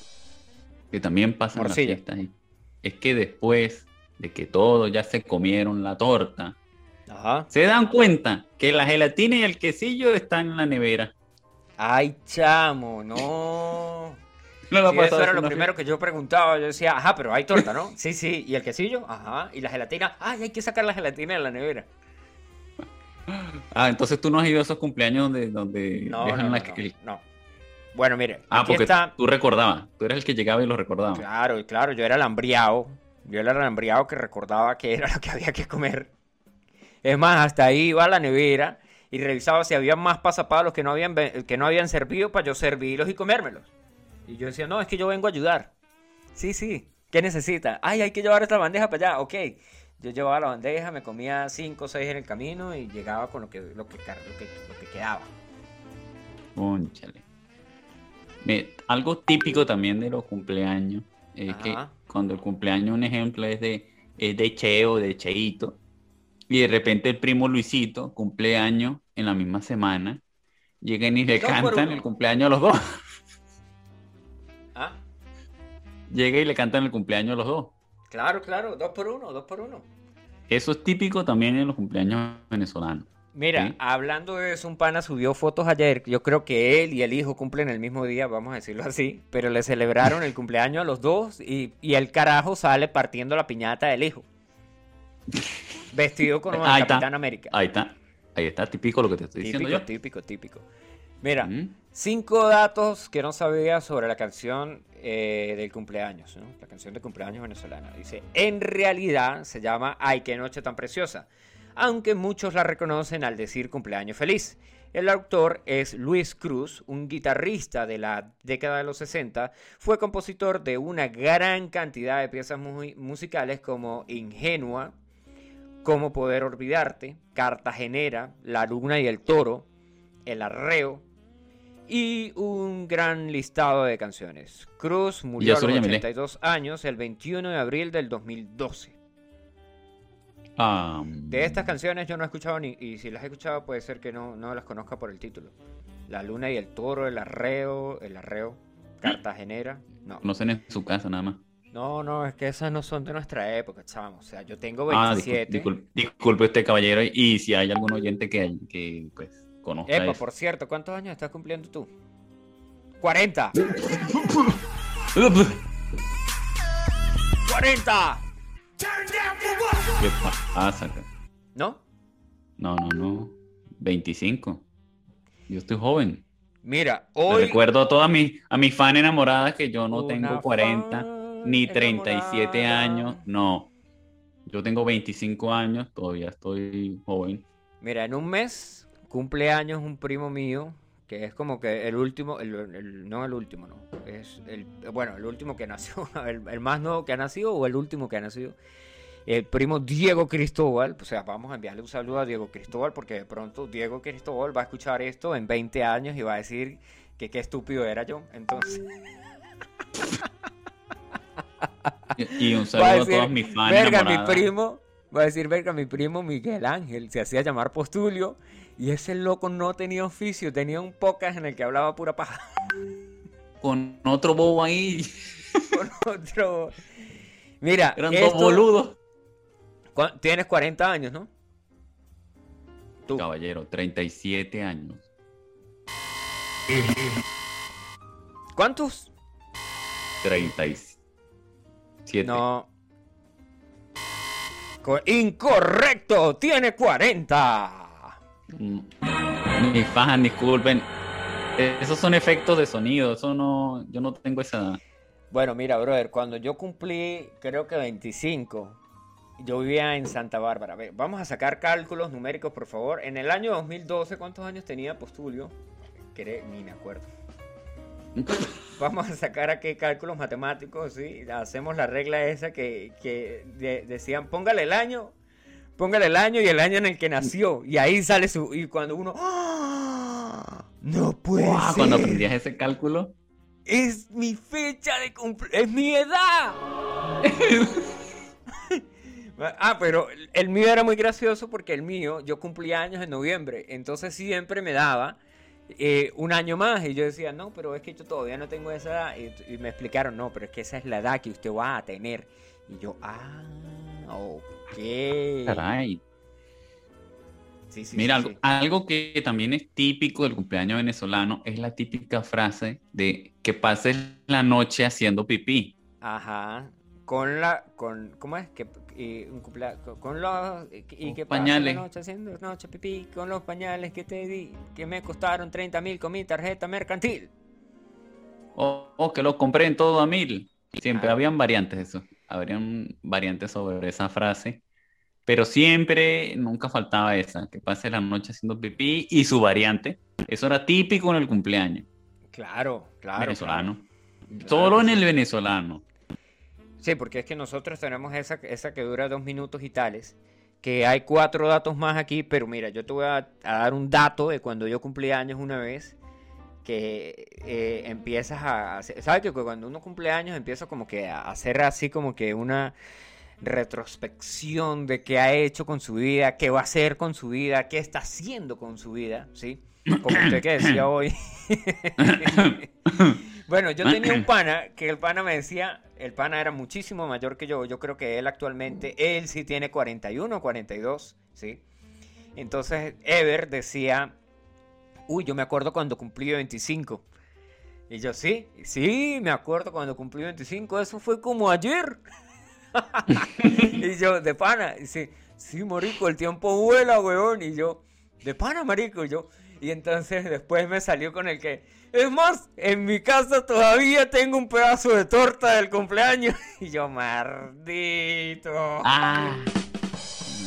que también pasa en las Morcilla. fiestas ¿eh? es que después de que todos ya se comieron la torta, Ajá. se dan cuenta que la gelatina y el quesillo están en la nevera. Ay, chamo, no. No la Sí, pasas eso era lo primero que yo preguntaba. Yo decía, ajá, pero hay torta, ¿no? Sí, sí. ¿Y el quesillo? Ajá. ¿Y la gelatina? Ay, hay que sacar la gelatina de la nevera. Ah, entonces tú no has ido a esos cumpleaños donde, donde No, dejan no, la- no, no. Bueno, mire, Ah, aquí porque está. tú recordabas. Tú eras el que llegaba y lo recordaba. Claro, claro, yo era el hambriado. Yo era el hambriado que recordaba que era lo que había que comer. Es más, hasta ahí iba a la nevera y revisaba si había más pasapalos que no habían, que no habían servido para yo servirlos y comérmelos. Y yo decía, no, es que yo vengo a ayudar. Sí, sí. ¿Qué necesita? Ay, hay que llevar esta bandeja para allá. Ok. Yo llevaba la bandeja, me comía cinco o seis en el camino y llegaba con lo que, lo que, lo que, lo que quedaba. Algo típico también de los cumpleaños es que cuando el cumpleaños, un ejemplo, es de, es de Cheo, de Cheito, y de repente el primo Luisito, cumpleaños en la misma semana, llegan y le Dos cantan el cumpleaños a los dos. Ah, Llega y le cantan el cumpleaños a los dos. claro, claro, dos por uno, dos por uno. Eso es típico también en los cumpleaños venezolanos. Mira, Sí. hablando de eso, un pana subió fotos ayer. Yo creo que él y el hijo cumplen el mismo día, vamos a decirlo así. Pero le celebraron el cumpleaños a los dos y, y el carajo sale partiendo la piñata del hijo. Vestido como el está. Capitán América. Ahí está. Ahí está típico lo que te estoy diciendo Típico, yo. típico, típico. Mira, Mm. cinco datos que no sabía sobre la canción eh, del cumpleaños, ¿no? La canción de cumpleaños venezolana. Dice, en realidad se llama Ay, qué noche tan preciosa, aunque muchos la reconocen al decir cumpleaños feliz. El autor es Luis Cruz, un guitarrista de la década de los 60. Fue compositor de una gran cantidad de piezas muy musicales como Ingenua, Cómo poder olvidarte, Cartagenera, La luna y el toro, El arreo y un gran listado de canciones. Cruz murió a los Yamile. 82 años el 21 de abril del 2012. Ah, De estas canciones yo no he escuchado ni, y si las he escuchado puede ser que no, no las conozca por el título. La luna y el toro, el arreo, el arreo, Cartagenera. No, Conocen en su casa nada más. No, no, es que esas no son de nuestra época, chamo. O sea, yo tengo Ah, discul- 27. discul- disculpe usted, caballero, y si hay algún oyente que, que pues, conozca Epa, eso. por cierto, ¿cuántos años estás cumpliendo tú? 40. 40. ¿Qué pasa? ¿No? No, no, no. 25. Yo estoy joven. Mira, Le hoy recuerdo a todas mis, a mis fan enamoradas que yo no Una tengo 40 fan ni 37 enamorada. años. No. Yo tengo 25 años, todavía estoy joven. Mira, en un mes cumpleaños un primo mío, que es como que el último, el, el- no el último, no. Es el, bueno, el último que nació, el, el más nuevo que ha nacido o el último que ha nacido. El primo Diego Cristóbal, o sea, vamos a enviarle un saludo a Diego Cristóbal porque de pronto Diego Cristóbal va a escuchar esto en 20 años y va a decir que qué estúpido era yo. Entonces, Y, y un a saludo a, decir, todos mis fans verga, mi primo, va a decir, verga, mi primo Miguel Ángel se hacía llamar Postulio y ese loco no tenía oficio, tenía un podcast en el que hablaba pura paja Con otro bobo ahí. con otro. Mira, Eran dos esto- boludos. cu- tienes 40 años, ¿no? Tú. Caballero, 37 años. ¿Cuántos? 37. No. Co- Incorrecto, tiene 40. Mm, Mis fans, disculpen. Esos son efectos de sonido. Eso no. Yo no tengo esa. Bueno, mira, brother, cuando yo cumplí, creo que 25, yo vivía en Santa Bárbara. Vamos a sacar cálculos numéricos, por favor. En el año 2012, ¿cuántos años tenía Postulio? Cre- Ni me acuerdo. Vamos a sacar aquí cálculos matemáticos, ¿sí? Hacemos la regla esa que, que de- decían, póngale el año, póngale el año y el año en el que nació. Y ahí sale su... Y cuando uno... ¡Ah! No puede ser. Cuando aprendías ese cálculo. Es mi fecha de cumpleaños. Es mi edad. ah, pero el mío era muy gracioso porque el mío, yo cumplía años en noviembre. Entonces siempre me daba eh, un año más. Y yo decía, no, pero es que yo todavía no tengo esa edad. Y, y me explicaron, no, pero es que esa es la edad que usted va a tener. Y yo, ah, ok. Caray. Sí, sí, Mira, sí, algo, algo que también es típico del cumpleaños venezolano es la típica frase de que pases la noche haciendo pipí. Ajá. Con la, con, ¿cómo es? Que, y un cumplea- con, los, y, que pase pañales. noche haciendo noche pipí con los pañales que te di, que me costaron 30 mil con mi tarjeta mercantil. O, que lo compré en todo a mil. Siempre Ah. habían variantes eso. Habrían variantes sobre esa frase. Pero siempre, nunca faltaba esa, que pase la noche haciendo pipí y su variante. Eso era típico en el cumpleaños Claro, claro. venezolano. claro. Solo en el venezolano. Sí, porque es que nosotros tenemos esa, esa que dura dos minutos y tales. Que hay cuatro datos más aquí, pero mira, yo te voy a, a dar un dato de cuando yo cumplí años una vez. Que eh, empiezas a. ¿Sabes que cuando uno cumple años empieza como que a hacer así como que una retrospección de qué ha hecho con su vida, qué va a hacer con su vida, qué está haciendo con su vida, ¿sí? Como usted que decía hoy. Bueno, yo tenía un pana que el pana me decía, el pana era muchísimo mayor que yo, yo creo que él actualmente, él sí tiene 41 o 42, ¿sí? Entonces Ever decía, uy, yo me acuerdo cuando cumplí 25. Y yo, sí, sí, me acuerdo cuando cumplí 25, eso fue como ayer. y yo, de pana, y sí, sí, marico, el tiempo vuela, weón. Y yo, de pana, marico, y yo. Y entonces después me salió con el que, es más, en mi casa todavía tengo un pedazo de torta del cumpleaños. Y yo, maldito. Ah,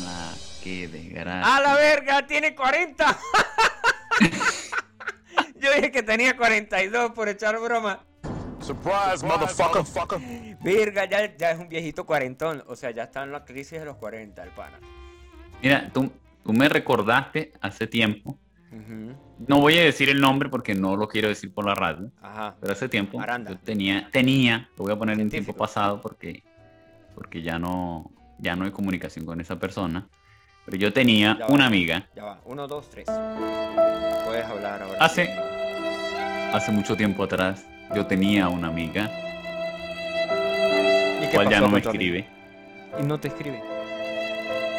ah, qué desgracia. ¡A la verga! ¡Tiene 40! Yo dije que tenía 42 por echar broma. Surprise, motherfucker. Verga, ya, ya es un viejito cuarentón. O sea, ya está en la crisis de los 40, el pana. Mira, tú, tú me recordaste hace tiempo. Ujú. No voy a decir el nombre porque no lo quiero decir por la radio. Ajá. Pero hace tiempo Aranda. yo tenía, tenía, lo voy a poner en tiempo pasado porque, porque ya no, ya no hay comunicación con esa persona. Pero yo tenía Ya va. una amiga Ya va. Uno, dos, tres. Puedes hablar ahora. hace, hace mucho tiempo atrás. Yo tenía una amiga, ¿Y cual ya no me escribe. Y no te escribe.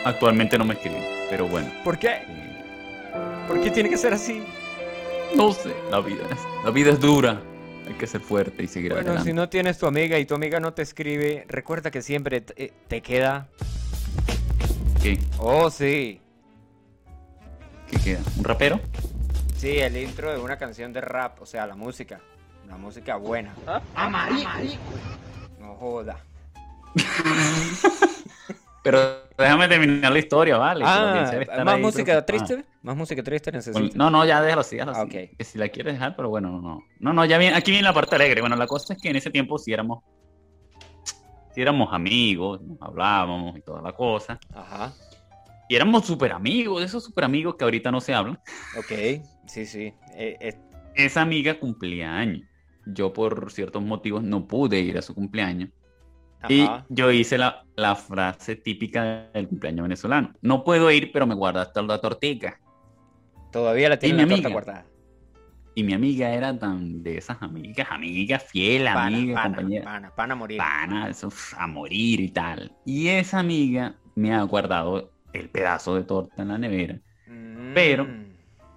Actualmente no me escribe, pero bueno. ¿Por qué? eh, ¿Por qué tiene que ser así? no sé, la vida es, la vida es dura. Hay que ser fuerte y seguir Bueno, adelante. si no tienes tu amiga y tu amiga no te escribe, recuerda que siempre te, eh, te queda. ¿Qué? Oh, sí. ¿Qué queda? ¿Un rapero? Sí, el intro de una canción de rap, o sea, la música. Una música buena. No joda. Pero déjame terminar la historia, ¿vale? Ah, más música preocupada. triste. Más música triste necesito. No, no, ya déjalo así, déjalo Ah, así. Que si la quieres dejar, pero bueno, no, no. No, no, ya viene, aquí viene la parte alegre. Bueno, la cosa es que en ese tiempo sí éramos, sí éramos amigos, nos hablábamos y toda la cosa. Ajá. Y éramos súper amigos, esos súper amigos que ahorita no se hablan. Ok. Sí, sí. Eh, eh, Esa amiga cumplía años. Yo por ciertos motivos no pude ir a su cumpleaños. Y yo hice la, la frase típica del cumpleaños venezolano. No puedo ir, pero me guardaste la tortica. Todavía la tiene mi torta amiga. guardada. Y mi amiga era tan de esas amigas, amiga fiel, Pana, amiga, pana, compañera. pana, pana a morir. pana, eso, a morir y tal. Y esa amiga me ha guardado el pedazo de torta en la nevera. pero- Mm.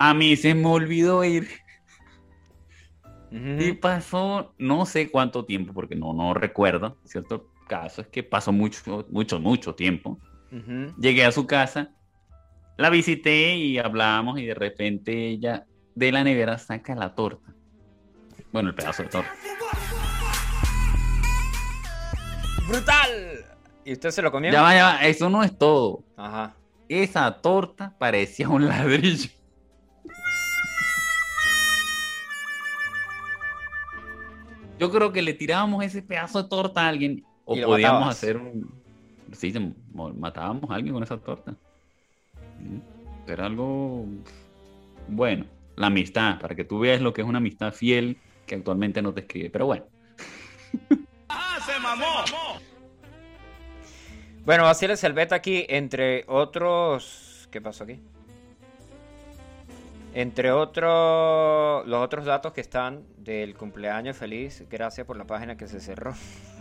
A mí se me olvidó ir y pasó no sé cuánto tiempo, porque no, no recuerdo. Cierto caso es que pasó mucho, mucho, mucho tiempo. Llegué a su casa, la visité y hablamos y de repente ella de la nevera saca la torta. Bueno, el pedazo de torta. ¡Brutal! ¿Y usted se lo comió? Ya va, ya va, eso no es todo. Ajá. Esa torta parecía un ladrillo. Yo creo que le tirábamos ese pedazo de torta a alguien o podíamos matabas. hacer un... Sí, se mo- matábamos a alguien con esa torta. Era algo bueno. La amistad, para que tú veas lo que es una amistad fiel que actualmente no te escribe. Pero bueno, Bueno, Basile Selveta aquí, entre otros... ¿Qué pasó aquí? Entre otros... Los otros datos que están del cumpleaños feliz, gracias por la página que se cerró.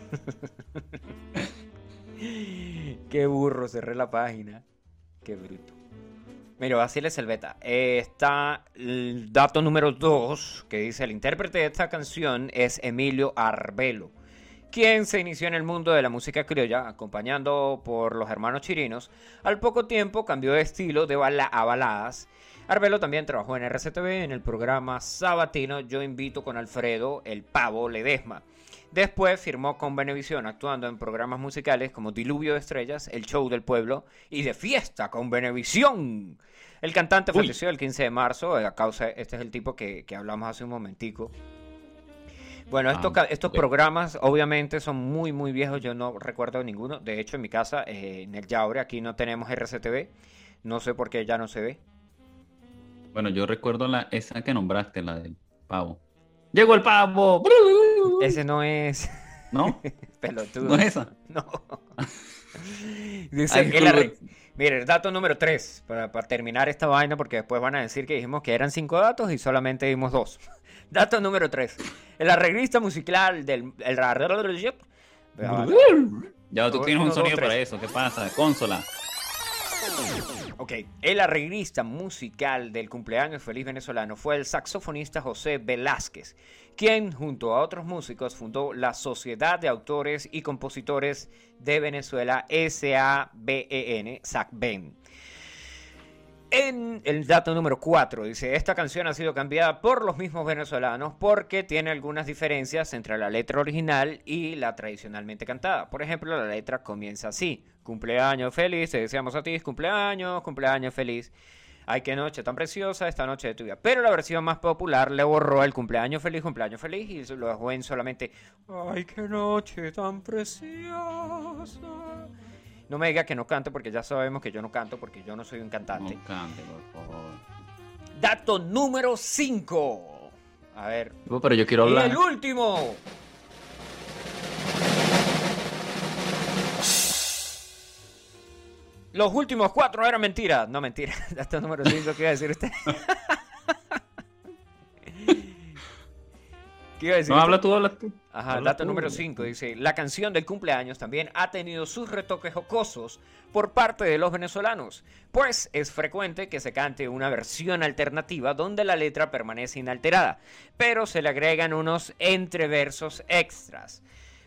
Qué burro, cerré la página. Qué bruto. Mira, Basile Selveta. eh, está el dato número 2, que dice, el intérprete de esta canción es Emilio Arbelo quien se inició en el mundo de la música criolla, acompañando por los hermanos chirinos. Al poco tiempo cambió de estilo de bala a baladas. Arbelo también trabajó en RCTV en el programa sabatino Yo invito con Alfredo, el pavo Ledesma. Después firmó con Venevisión actuando en programas musicales como Diluvio de Estrellas, El Show del Pueblo y De Fiesta con Venevisión. El cantante Uy. falleció el 15 de marzo, a causa, este es el tipo que, que hablamos hace un momentico. Bueno, estos, Ah, estos programas obviamente son muy, muy viejos. Yo no recuerdo ninguno. De hecho, en mi casa, eh, en el Yaure, aquí no tenemos RCTV. No sé por qué ya no se ve. bueno, yo recuerdo la, esa que nombraste, la del pavo. ¡Llegó el pavo! Ese no es ¿No? pelotudo. ¿No es esa? No. Dice, Ay, disculpe. Mire, el dato número 3, para, para terminar esta vaina, porque después van a decir que dijimos que eran cinco datos y solamente dimos dos. Dato número 3. El arreglista musical del... El, Ya tú tienes un sonido para eso. ¿Qué pasa? Consola. Ok, el arreglista musical del cumpleaños feliz venezolano fue el saxofonista José Velázquez, quien junto a otros músicos fundó la Sociedad de Autores y Compositores de Venezuela, SABEN, SACBEN. En el dato número 4 dice, esta canción ha sido cambiada por los mismos venezolanos porque tiene algunas diferencias entre la letra original y la tradicionalmente cantada. Por ejemplo, la letra comienza así, cumpleaños feliz, te deseamos a ti, cumpleaños, cumpleaños feliz. Ay, qué noche tan preciosa, esta noche de tu vida. Pero la versión más popular le borró el cumpleaños feliz, cumpleaños feliz y lo dejó en solamente, ay, qué noche tan preciosa. No me diga que no canto porque ya sabemos que yo no canto porque yo no soy un cantante. No cante, por favor. Dato número 5. A ver. Pero yo quiero Y hablar. el último. Los últimos cuatro eran mentiras. No, mentira. Dato número 5, ¿qué iba a decir usted? ¿Qué iba a decir No, habla tú, habla tú. Ajá, dato número 5 dice, la canción del cumpleaños también ha tenido sus retoques jocosos por parte de los venezolanos, pues es frecuente que se cante una versión alternativa donde la letra permanece inalterada, pero se le agregan unos entreversos extras.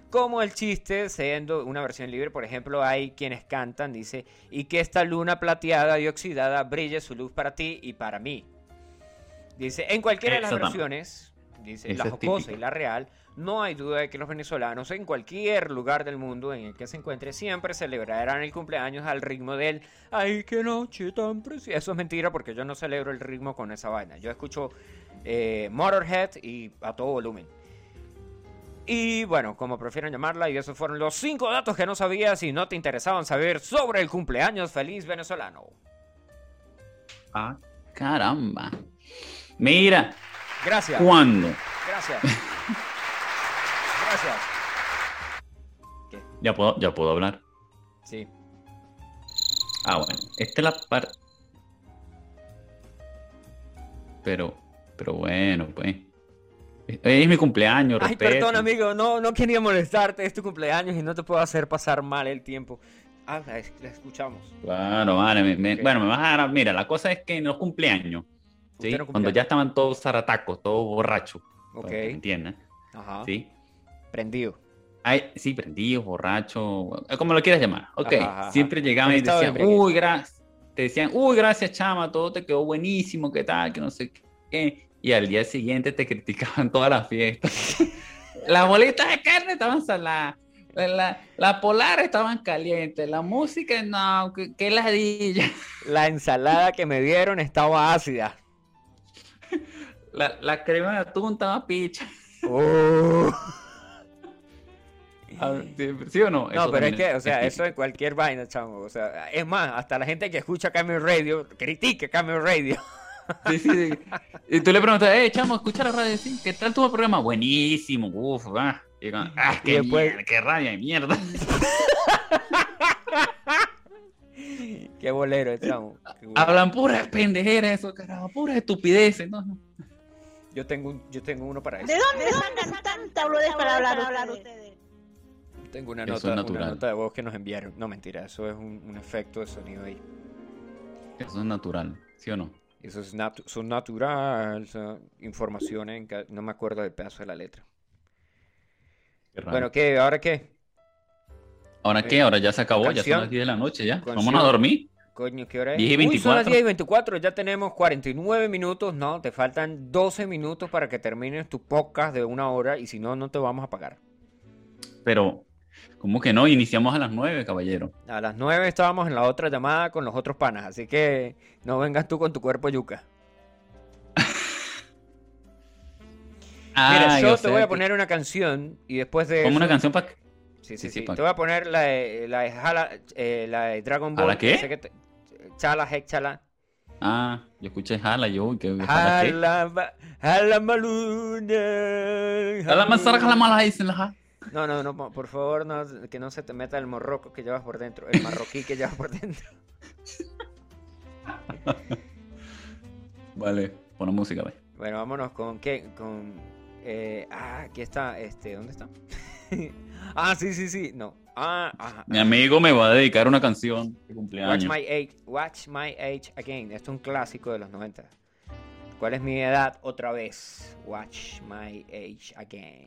Como el chiste siendo una versión libre, por ejemplo, hay quienes cantan, dice, y que esta luna plateada y oxidada brille su luz para ti y para mí. Dice, en cualquiera de las versiones, dice, la jocosa y la real, no hay duda de que los venezolanos en cualquier lugar del mundo en el que se encuentre siempre celebrarán el cumpleaños al ritmo del ¡Ay, qué noche tan preciosa! Eso es mentira porque yo no celebro el ritmo con esa vaina. Yo escucho eh, Motorhead y a todo volumen. Y bueno, como prefieran llamarla, y esos fueron los cinco datos que no sabías y no te interesaban saber sobre el cumpleaños feliz venezolano. Ah, caramba. Mira, Gracias. ¿cuándo? Gracias. Gracias. Ya puedo, ya puedo hablar. Sí. Ah, bueno. Esta es la parte. Pero, pero bueno, pues. Es mi cumpleaños, Ay, respeto. perdón, amigo, no, no quería molestarte, es tu cumpleaños y no te puedo hacer pasar mal el tiempo. Ah, la, es- la escuchamos. Claro, vale. me- me-. Bueno, me vas a dar. Mira, la cosa es que en los cumpleaños, ¿sí? No cuando ya estaban todos zaratacos, todos borrachos, Ok. para que entiendan, Ajá. ¿sí? Prendido. Ay, sí, prendidos, borrachos, como lo quieras llamar. Ok, Ajá, ajá, ajá. siempre llegaban y decían, uy, gracias. Te decían, uy, gracias, chama, todo te quedó buenísimo, qué tal, que no sé qué. Y al día siguiente te criticaban toda la fiesta. Las bolitas de carne estaban saladas. La, la polar estaban calientes. La música, no, qué, qué ladilla. La ensalada que me dieron estaba ácida. La, la crema de atún estaba picha. Oh. A ver, ¿sí- ¿Sí o no? No, Eso pero es que, o sea, eso en cualquier vaina, chamo. O sea, es más, hasta la gente que escucha Cameo Radio critica Cameo Radio. Sí, sí, sí. Y tú le preguntas, eh, chamo, escucha la radio, sí, ¿qué tal tu programa? Buenísimo, uff, ah. Y digan, ah, Y qué después- mierda, qué radio de mierda. Qué bolero, chamo. Qué bolero. Hablan puras pendejeras, eso, carajo, puras estupideces, no, no. Yo tengo, un- yo tengo uno para eso. ¿De dónde sacan tanta boludez para hablar ustedes? Tengo una es nota, una nota de voz que nos enviaron. No, mentira, eso es un, un efecto de sonido ahí. Eso es natural, ¿sí o no? Eso es natu son natural, son informaciones, no me acuerdo del pedazo de la letra. Qué raro. Bueno, ¿qué? ¿Ahora qué? ¿Ahora qué? Ahora ya se acabó, ya son las 10 de la noche, ya. Canción. Vámonos a dormir. Coño, ¿qué hora es? 10 y Uy, son las 24. 10 y 24, ya tenemos 49 minutos, no, te faltan 12 minutos para que termines tu podcast de una hora y si no, no te vamos a pagar. Pero, ¿cómo que no? Iniciamos a las 9, caballero. A las 9 estábamos en la otra llamada con los otros panas, así que no vengas tú con tu cuerpo yuca. Mira, Ah, yo te voy a que- poner una canción y después de Como una canción para... Sí, sí, Sí, sí. sí, pa- Te voy a poner la de, la de, Jala- eh, la de Dragon Ball. ¿Jala qué? que sé que te- Chala, Heck, Chala. Ah, yo escuché Jala, yo, ¿qué? ¿Jala qué? Jala, jala maluna. Jala jala mala, dicen la ja. No, no, no, po- por favor, no, que no se te meta el morroco que llevas por dentro, el marroquí que llevas por dentro. Vale, pon música, ve. Bueno, vámonos con qué, con, eh, ah, aquí está, este, ¿dónde está? ah, sí, sí, sí, no, ah, ajá. Mi amigo me va a dedicar una canción de Watch cumpleaños. My Age, Watch My Age Again. Esto es un clásico de los 90. ¿Cuál es mi edad otra vez? Watch My Age Again.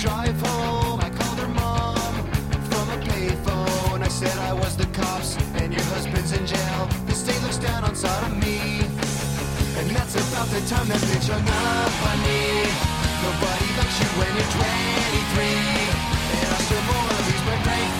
Drive home, I called her mom from a payphone. I said I was the cops and your husband's in jail. The state looks down on sodomy. And that's about the time that bitch hung up on me. Nobody likes you when you're 23. And I still more of these my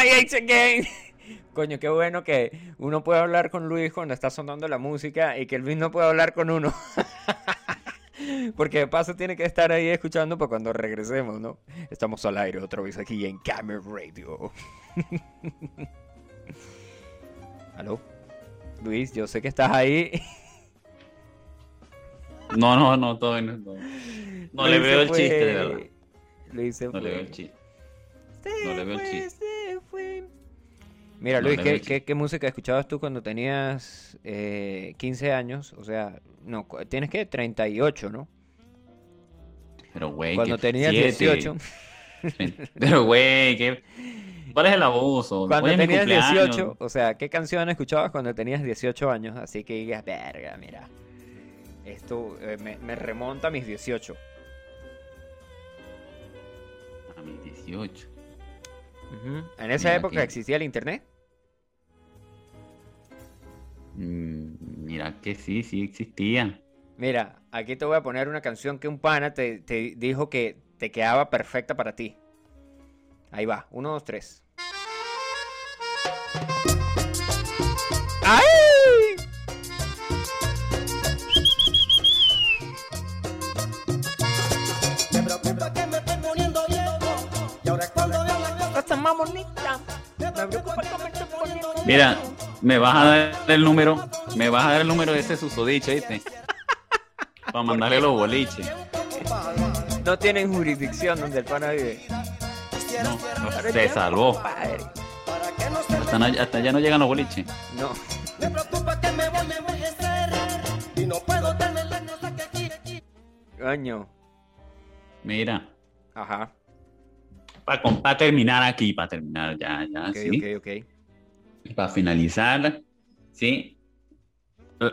My age again? Coño, qué bueno que uno puede hablar con Luis cuando está sonando la música y que Luis no puede hablar con uno. Porque de paso tiene que estar ahí escuchando para cuando regresemos, ¿no? Estamos al aire otra vez aquí en Camera Radio. ¿Aló? Luis, yo sé que estás ahí. No, no, no, bien. No, no le veo el chiste, de verdad. Luis se No le veo el chiste. Se No le veo el fue, chiste. se fue. Mira, No Luis, ¿qué, el qué, qué música escuchabas tú cuando tenías eh, 15 años? O sea, no, tienes que 38, ¿no? Pero, güey. Cuando que tenías siete. 18. Pero, güey, ¿qué... ¿cuál es el abuso? Cuando tenías cumpleaños. 18, o sea, ¿qué canción escuchabas cuando tenías 18 años? Así que digas, verga, mira. Esto eh, me, me remonta a mis 18. A mis 18. En esa Mira época que- existía el internet. Mm, Mira que sí, sí existía. Mira, aquí te voy a poner una canción que un pana te, te dijo que te quedaba perfecta para ti. Ahí va, uno, dos, tres. Bonita. Mira, me vas a dar el número, me vas a dar el número de ese susodicho, ¿viste? Para mandarle los boliches. No tienen jurisdicción donde el pana vive. No, se salvó. Padre. Hasta, na- hasta allá no llegan los boliches. No. Me preocupa que me voy, me voy a encerrar. Y no puedo tener la cosa que aquí, aquí. Coño. Mira, Ajá. Para terminar aquí, para terminar ya, ya, ¿sí? ok, ok. Para finalizar, ¿sí?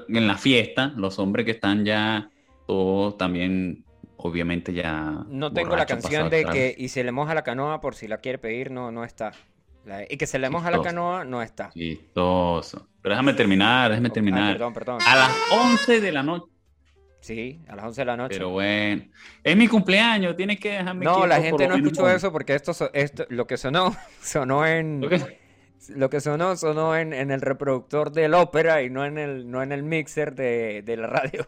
En la fiesta, los hombres que están ya, todos también, obviamente ya... No tengo la canción de que y se le moja la canoa por si la quiere pedir, no, no está. La- y que se le moja la canoa, no está. Chistoso. Pero déjame terminar, déjame Ah, terminar. perdón, perdón. A las 11 de la noche. Sí, a las 11 de la noche. Pero bueno, es mi cumpleaños, tienes que dejarme no, la gente no escuchó menos. eso porque esto, esto lo que sonó, sonó en... Lo que- Lo que sonó, sonó en, en el reproductor del ópera y no en el, no en el mixer de, de la radio.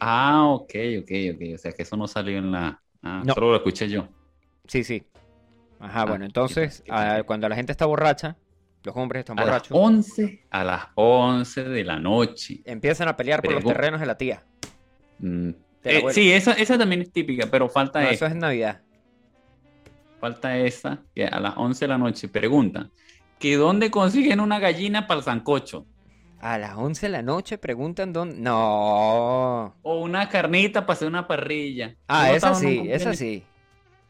Ah, ok, ok, ok. O sea que eso no salió en la... Ah, No. solo lo escuché yo. Sí, sí. Ajá, Ah, bueno, entonces, qué tal, qué ah, cuando la gente está borracha, los hombres están A las borrachos, 11, a las 11 de la noche. empiezan a pelear por los terrenos de la tía. Mm. Eh, sí, esa, esa también es típica, pero falta No, esa. eso es en Navidad. Falta esa, que a las 11 de la noche preguntan que dónde consiguen una gallina para el sancocho. A las 11 de la noche preguntan dónde... No. O una carnita para hacer una parrilla. Ah, ¿No esa sí, esa sí.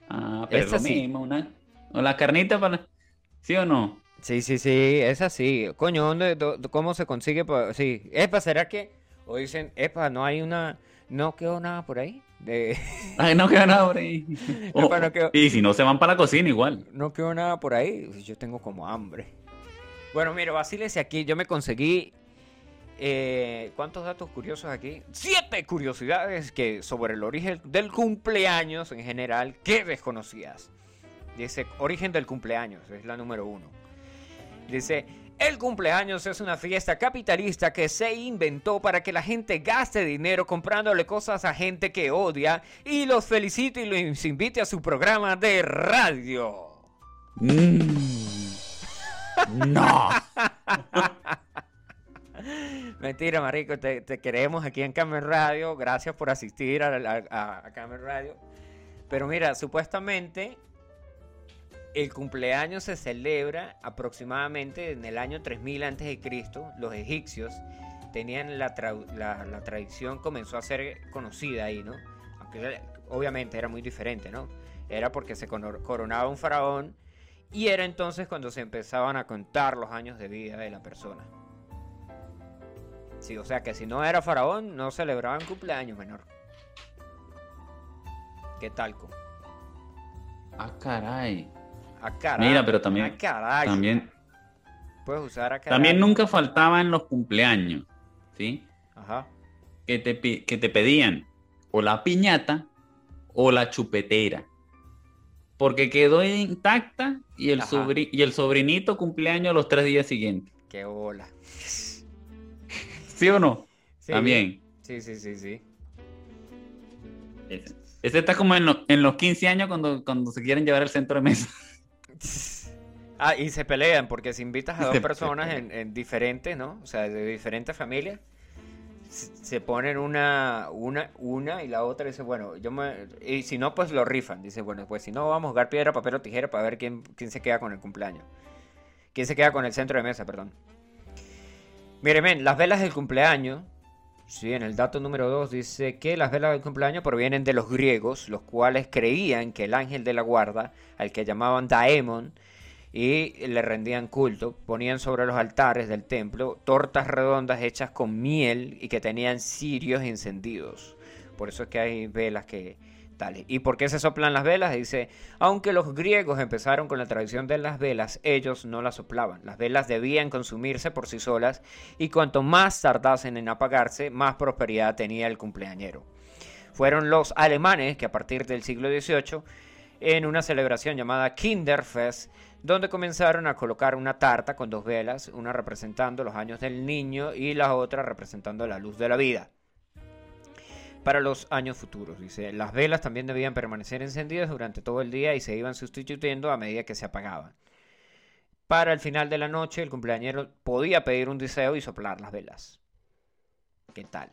Ah, pero es Esa lo sí. mismo, una... O la carnita para... ¿Sí o no? Sí, sí, sí, esa sí. Coño, ¿dónde, ¿cómo se consigue? pa- Sí, epa, ¿será que? O dicen, epa, no hay una, no quedó nada por ahí. De... Ay, no queda nada por ahí. O- Epa, no quedó- Y si no se van para la cocina igual. No quedó nada por ahí. Uy, Yo tengo como hambre. Bueno, mira, vacílese aquí. Yo me conseguí. eh, ¿Cuántos datos curiosos aquí? Siete curiosidades que sobre el origen del cumpleaños en general que desconocías. Dice, origen del cumpleaños, es la número uno. Dice, el cumpleaños es una fiesta capitalista que se inventó para que la gente gaste dinero comprándole cosas a gente que odia y los felicite y los invite a su programa de radio. No. Mentira, marico, te, te queremos aquí en Camer Radio. Gracias por asistir a, a, a Camer Radio. Pero mira, supuestamente el cumpleaños se celebra aproximadamente en el año 3000 antes de Cristo. Los egipcios tenían la, tradición, comenzó a ser conocida ahí, ¿no? Aunque obviamente era muy diferente, ¿no? Era porque se coronaba un faraón y era entonces cuando se empezaban a contar los años de vida de la persona. Sí, o sea que si no era faraón, no celebraban cumpleaños menor. ¿Qué talco? Ah, caray. A caray. Mira, pero también, A caray. también, Puedes usar a caray. también nunca faltaba en los cumpleaños, ¿sí? Ajá. Que te, que te pedían o la piñata o la chupetera. Porque quedó intacta y el, sobri- y el sobrinito cumpleaños los tres días siguientes. Qué bola. ¿Sí o no? Sí. También. Sí, sí, sí, sí. Ese, ese está como en, lo- en los 15 años cuando, cuando se quieren llevar el centro de mesa. Ah, y se pelean porque si invitas a dos personas en, en diferentes, ¿no? O sea, de diferentes familias, se ponen una, una, una y la otra dice, bueno, yo me... Y si no, pues lo rifan. Dice, bueno, pues si no, vamos a jugar piedra, papel o tijera para ver quién, quién se queda con el cumpleaños. ¿Quién se queda con el centro de mesa, perdón? Mire, men, las velas del cumpleaños, sí, en el dato número 2 dice que las velas del cumpleaños provienen de los griegos, los cuales creían que el ángel de la guarda, al que llamaban Daemon, y le rendían culto, ponían sobre los altares del templo tortas redondas hechas con miel y que tenían cirios encendidos. Por eso es que hay velas que ¿Y por qué se soplan las velas? Dice, aunque los griegos empezaron con la tradición de las velas, ellos no las soplaban. Las velas debían consumirse por sí solas y cuanto más tardasen en apagarse, más prosperidad tenía el cumpleañero. Fueron los alemanes que a partir del siglo XVIII, en una celebración llamada Kinderfest, donde comenzaron a colocar una tarta con dos velas, una representando los años del niño y la otra representando la luz de la vida. Para los años futuros, dice, las velas también debían permanecer encendidas durante todo el día y se iban sustituyendo a medida que se apagaban. Para el final de la noche, el cumpleañero podía pedir un deseo y soplar las velas. ¿Qué tal?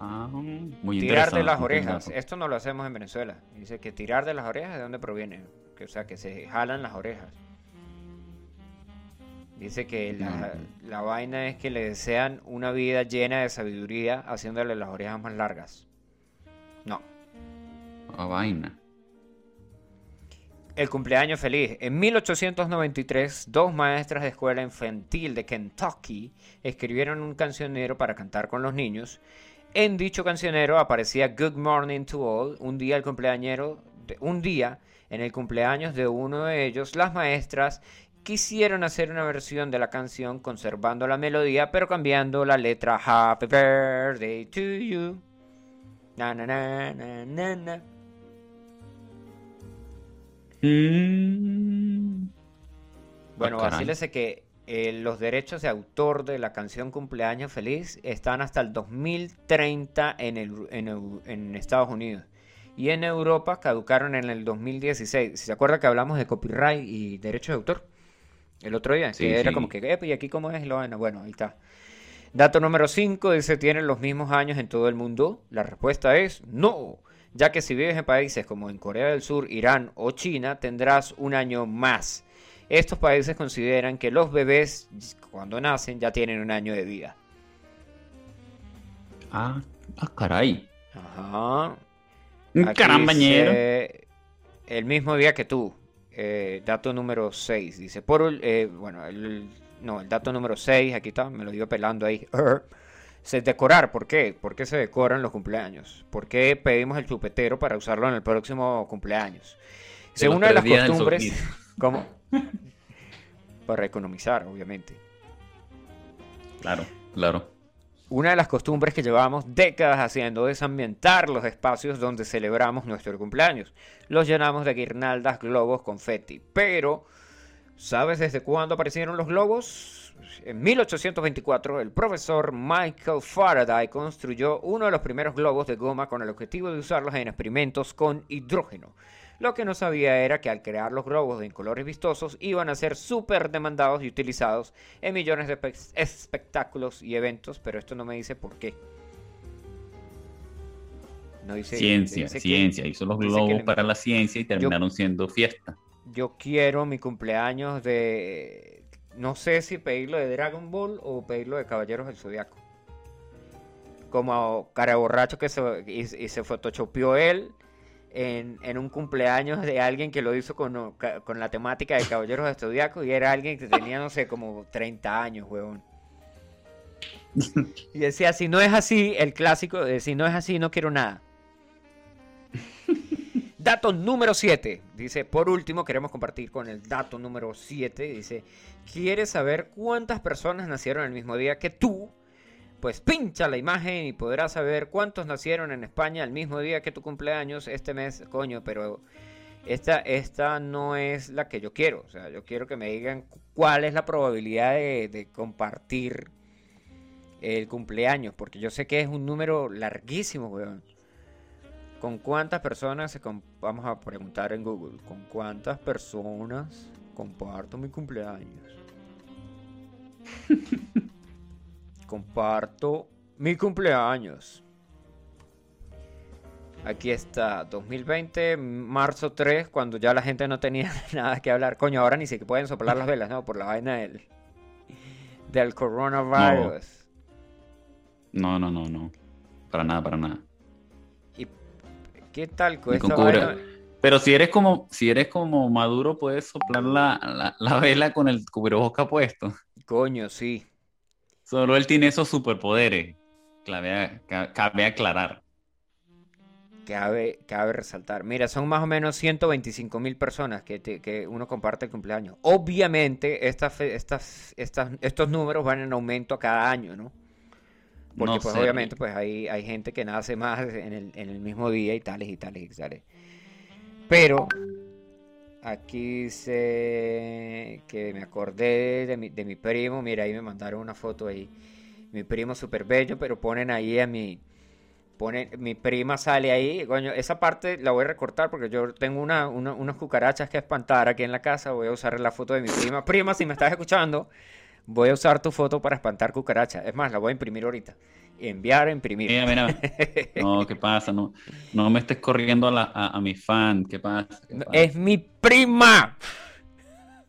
Ah, muy Tirar de las orejas. Esto no lo hacemos en Venezuela. Dice que tirar de las orejas, ¿de dónde proviene? Que, o sea, que se jalan las orejas. Dice que la, la vaina es que le desean una vida llena de sabiduría haciéndole las orejas más largas. No. Ah, vaina. El cumpleaños feliz. En 1893, dos maestras de escuela infantil de Kentucky escribieron un cancionero para cantar con los niños. En dicho cancionero aparecía Good Morning to All, un día el cumpleañero, de- un día en el cumpleaños de uno de ellos, las maestras quisieron hacer una versión de la canción conservando la melodía, pero cambiando la letra Happy Birthday to you. Na na na na na na. Mm. Bueno, Ah, caray. vacílese que eh, los derechos de autor de la canción Cumpleaños Feliz están hasta el 2030 en, el, en, en Estados Unidos. Y en Europa caducaron en el 2016. ¿Se acuerda que hablamos de copyright y derechos de autor? El otro día, Sí, que era como que, "Epa, ¿y aquí cómo es? Bueno, ahí está. Dato número 5 dice, ¿tienen los mismos años en todo el mundo? La respuesta es no, ya que si vives en países como en Corea del Sur, Irán o China, tendrás un año más. Estos países consideran que los bebés, cuando nacen, ya tienen un año de vida. Ah, ah, caray. Ajá. Un carambañero. el mismo día que tú. Eh, dato número 6. Dice, por eh, bueno, el, no, el dato número 6, aquí está, me lo dio pelando ahí. Se decorar, ¿por qué? ¿Por qué se decoran los cumpleaños? ¿Por qué pedimos el chupetero para usarlo en el próximo cumpleaños? Los una de las costumbres. ¿cómo? Para economizar, obviamente. Claro, claro. Una de las costumbres que llevamos décadas haciendo es ambientar los espacios donde celebramos nuestro cumpleaños. Los llenamos de guirnaldas, globos, confeti. Pero, ¿sabes desde cuándo aparecieron los globos? En 1824, el profesor Michael Faraday construyó uno de los primeros globos de goma con el objetivo de usarlos en experimentos con hidrógeno. Lo que no sabía era que al crear los globos en colores vistosos iban a ser súper demandados y utilizados en millones de espe- espectáculos y eventos, pero esto no me dice por qué. No dice Ciencia, dice que- ciencia. Hizo los globos para la ciencia y terminaron siendo fiesta. Yo quiero mi cumpleaños de. No sé si pedirlo de Dragon Ball o pedirlo de Caballeros del Zodiaco. Como cara de borracho que se, y, y se photoshopeó él en, un cumpleaños de alguien que lo hizo con, con la temática de Caballeros del Zodiaco y era alguien que tenía, no sé, como 30 años, huevón. Y decía, si no es así, el clásico de si no es así, no quiero nada. Dato número 7. Dice, por último, queremos compartir con el dato número 7. Dice, ¿quieres saber cuántas personas nacieron el mismo día que tú? Pues pincha la imagen y podrás saber cuántos nacieron en España el mismo día que tu cumpleaños este mes, coño, pero esta, esta no es la que yo quiero. O sea, yo quiero que me digan cuál es la probabilidad de, compartir el cumpleaños, porque yo sé que es un número larguísimo, weón. ¿Con cuántas personas se vamos a preguntar en Google? ¿Con cuántas personas comparto mi cumpleaños? comparto mi cumpleaños. Aquí está, 2020, marzo 3, cuando ya la gente no tenía nada que hablar. Coño, ahora ni siquiera pueden soplar las velas, ¿no? Por la vaina del, del coronavirus. No, no, no, no. Para nada, para nada. ¿Qué tal con con esta cubre- vaina? Pero si eres como, si eres como Maduro, puedes soplar la, la, la vela con el cubreboca puesto. Coño, sí. Solo él tiene esos superpoderes. Cabe, ca- cabe aclarar. Cabe, cabe resaltar. Mira, son más o menos 125 mil personas que, te- que uno comparte el cumpleaños. Obviamente, estas, estas, estas, estos números van en aumento a cada año, ¿no? Porque No pues sé. obviamente pues hay, hay gente que nace más en el, en el mismo día y tales y tales y tales. Pero aquí dice que me acordé de mi, de mi primo. Mira, ahí me mandaron una foto ahí. Mi primo súper bello, pero ponen ahí a mi... Ponen, mi prima sale ahí, coño, esa parte la voy a recortar porque yo tengo una, una- unas cucarachas que espantar aquí en la casa, voy a usar la foto de mi prima. Prima, si me estás escuchando, voy a usar tu foto para espantar cucarachas. Es más, la voy a imprimir ahorita. Enviar a imprimir. Mira, mira. No, ¿qué pasa? No, no me estés corriendo a, la, a, a mi fan. ¿Qué pasa? ¿Qué pasa? Es mi prima.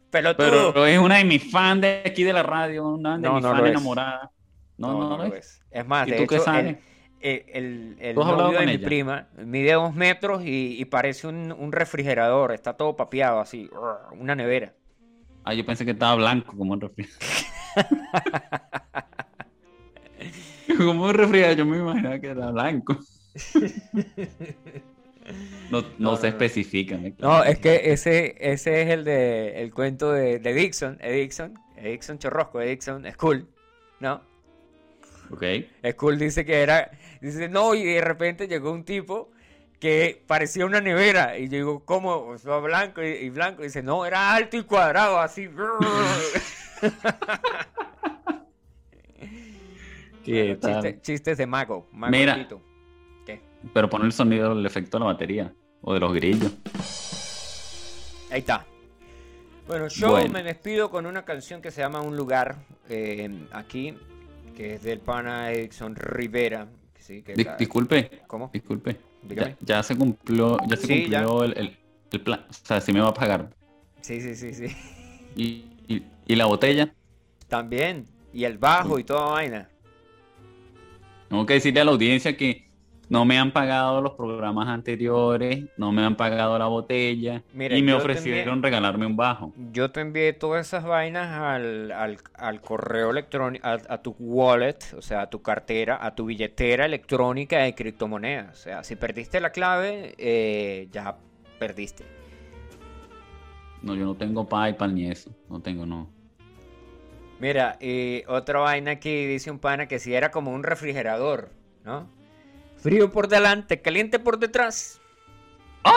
Pelotudo. Pero es una de mis fans de aquí de la radio, una de No, mis no fans enamorada. No, no, no, lo es. Es más, ¿Y de tú qué hecho, sabes? el, el, el- el ¿Tú has hablado novio de mi ella? prima mide dos metros y, y parece un, un refrigerador, está todo papeado así, una nevera. Ah, yo pensé que estaba blanco como un refrigerador. como un refrigerador, yo me imaginaba que era blanco. No, no, No, se no, no. especifica. No, es que ese, ese es el de el cuento de, de Dixon, Dixon, Dixon Chorrosco, Dixon School, ¿no? Ok. Skull dice que era, dice, no, y de repente llegó un tipo que parecía una nevera, y yo digo, ¿cómo? O sea, blanco y, y blanco, y dice, no, era alto y cuadrado, así. Chistes de mago, mago Mira. Pero pon el sonido, el efecto de la batería o de los grillos. Ahí está. Bueno, yo Bueno. me despido con una canción que se llama Un lugar eh, aquí, que es del pana Edson Rivera. Sí, que Dis- la- disculpe. ¿Cómo? Disculpe. Ya, ya se cumplió, ya se Sí, ya. cumplió el, el, el plan. O sea, sí me va a pagar. Sí, sí, sí, sí. Y, y, y la botella. También. Y el bajo y toda vaina. Tengo que decirle a la audiencia que no me han pagado los programas anteriores, no me han pagado la botella Mira, y me ofrecieron envié- regalarme un bajo. Yo te envié todas esas vainas al, al- al correo electrónico, a, a tu wallet, o sea, a tu cartera, a tu billetera electrónica de criptomonedas. O sea, si perdiste la clave, eh, ya perdiste. No, yo no tengo PayPal ni eso. No tengo, no. Mira, y otra vaina aquí dice un pana que si era como un refrigerador, ¿no? Frío por delante, caliente por detrás. ¡Ay!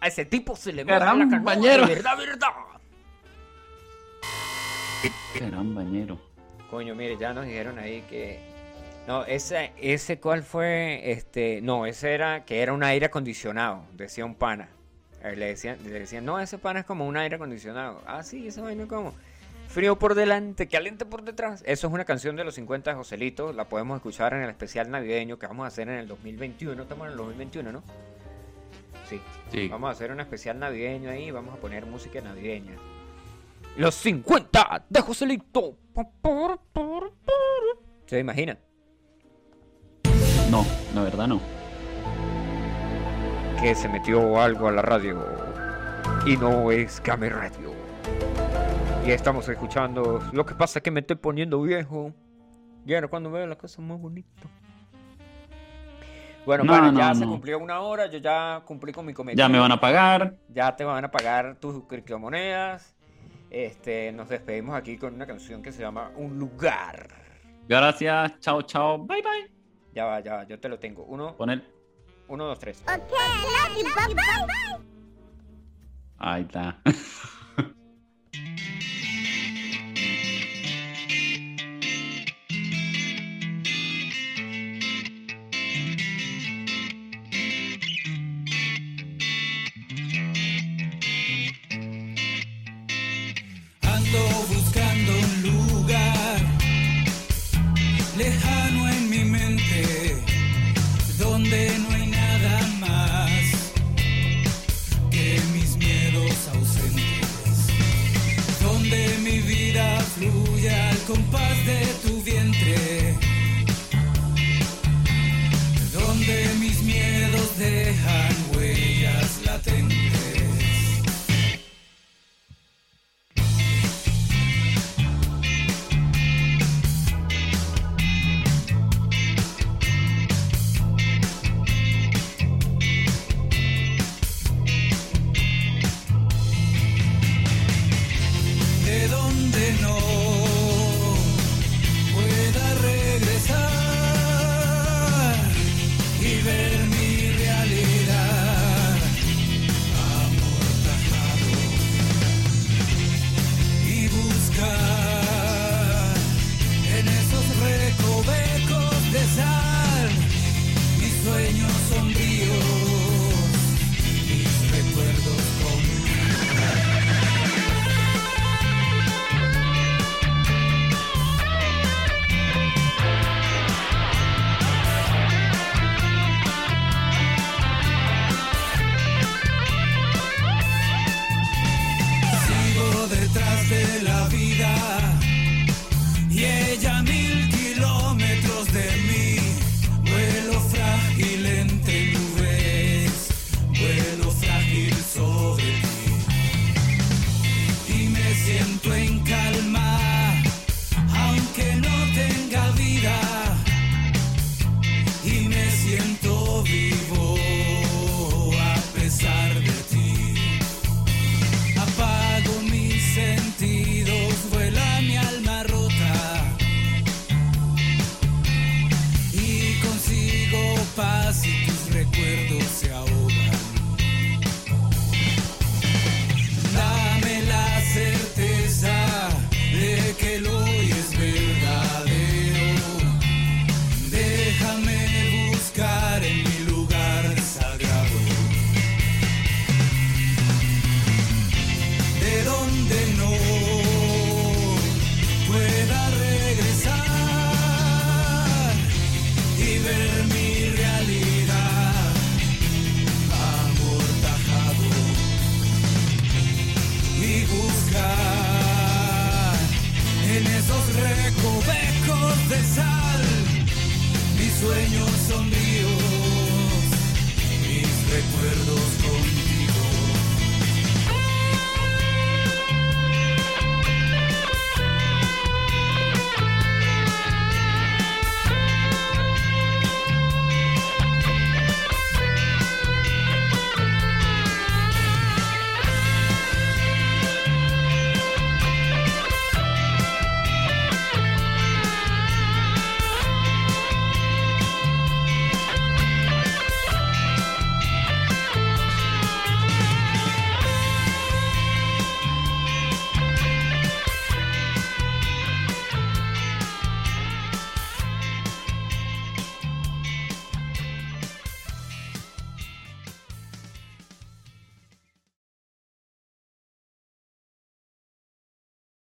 A ese tipo se le moja la bañero. verdad, verdad. Caramba, bañero. Coño, mire, ya nos dijeron ahí que. No, ese, ese cuál fue, este, no, ese era que era un aire acondicionado, decía un pana. Le decían, le decían, no, ese pana es como un aire acondicionado. Ah, sí, ese vaina como. Frío por delante, caliente por detrás. Eso es una canción de los 50 de Joselito. La podemos escuchar en el especial navideño que vamos a hacer en el 2021. Estamos en el 2021, ¿no? Sí. Sí. Vamos a hacer un especial navideño ahí. Vamos a poner música navideña. Los 50 de Joselito. ¿Se imaginan? No, la verdad no. Que se metió algo a la radio. Y no es Game Radio. Y estamos escuchando. Lo que pasa es que me estoy poniendo viejo. Y ahora cuando veo las cosas más bonitas. Bueno, No, para, no, ya se cumplió una hora. Yo ya cumplí con mi cometido. Ya me van a pagar. Ya te van a pagar tus criptomonedas. Este, nos despedimos aquí con una canción que se llama Un lugar. Gracias. Chao, chao. Bye, bye. Ya va, ya va, yo te lo tengo. Uno, Poner. uno, dos, tres. Okay, love you, bye bye. Ahí está. la vida. Y ella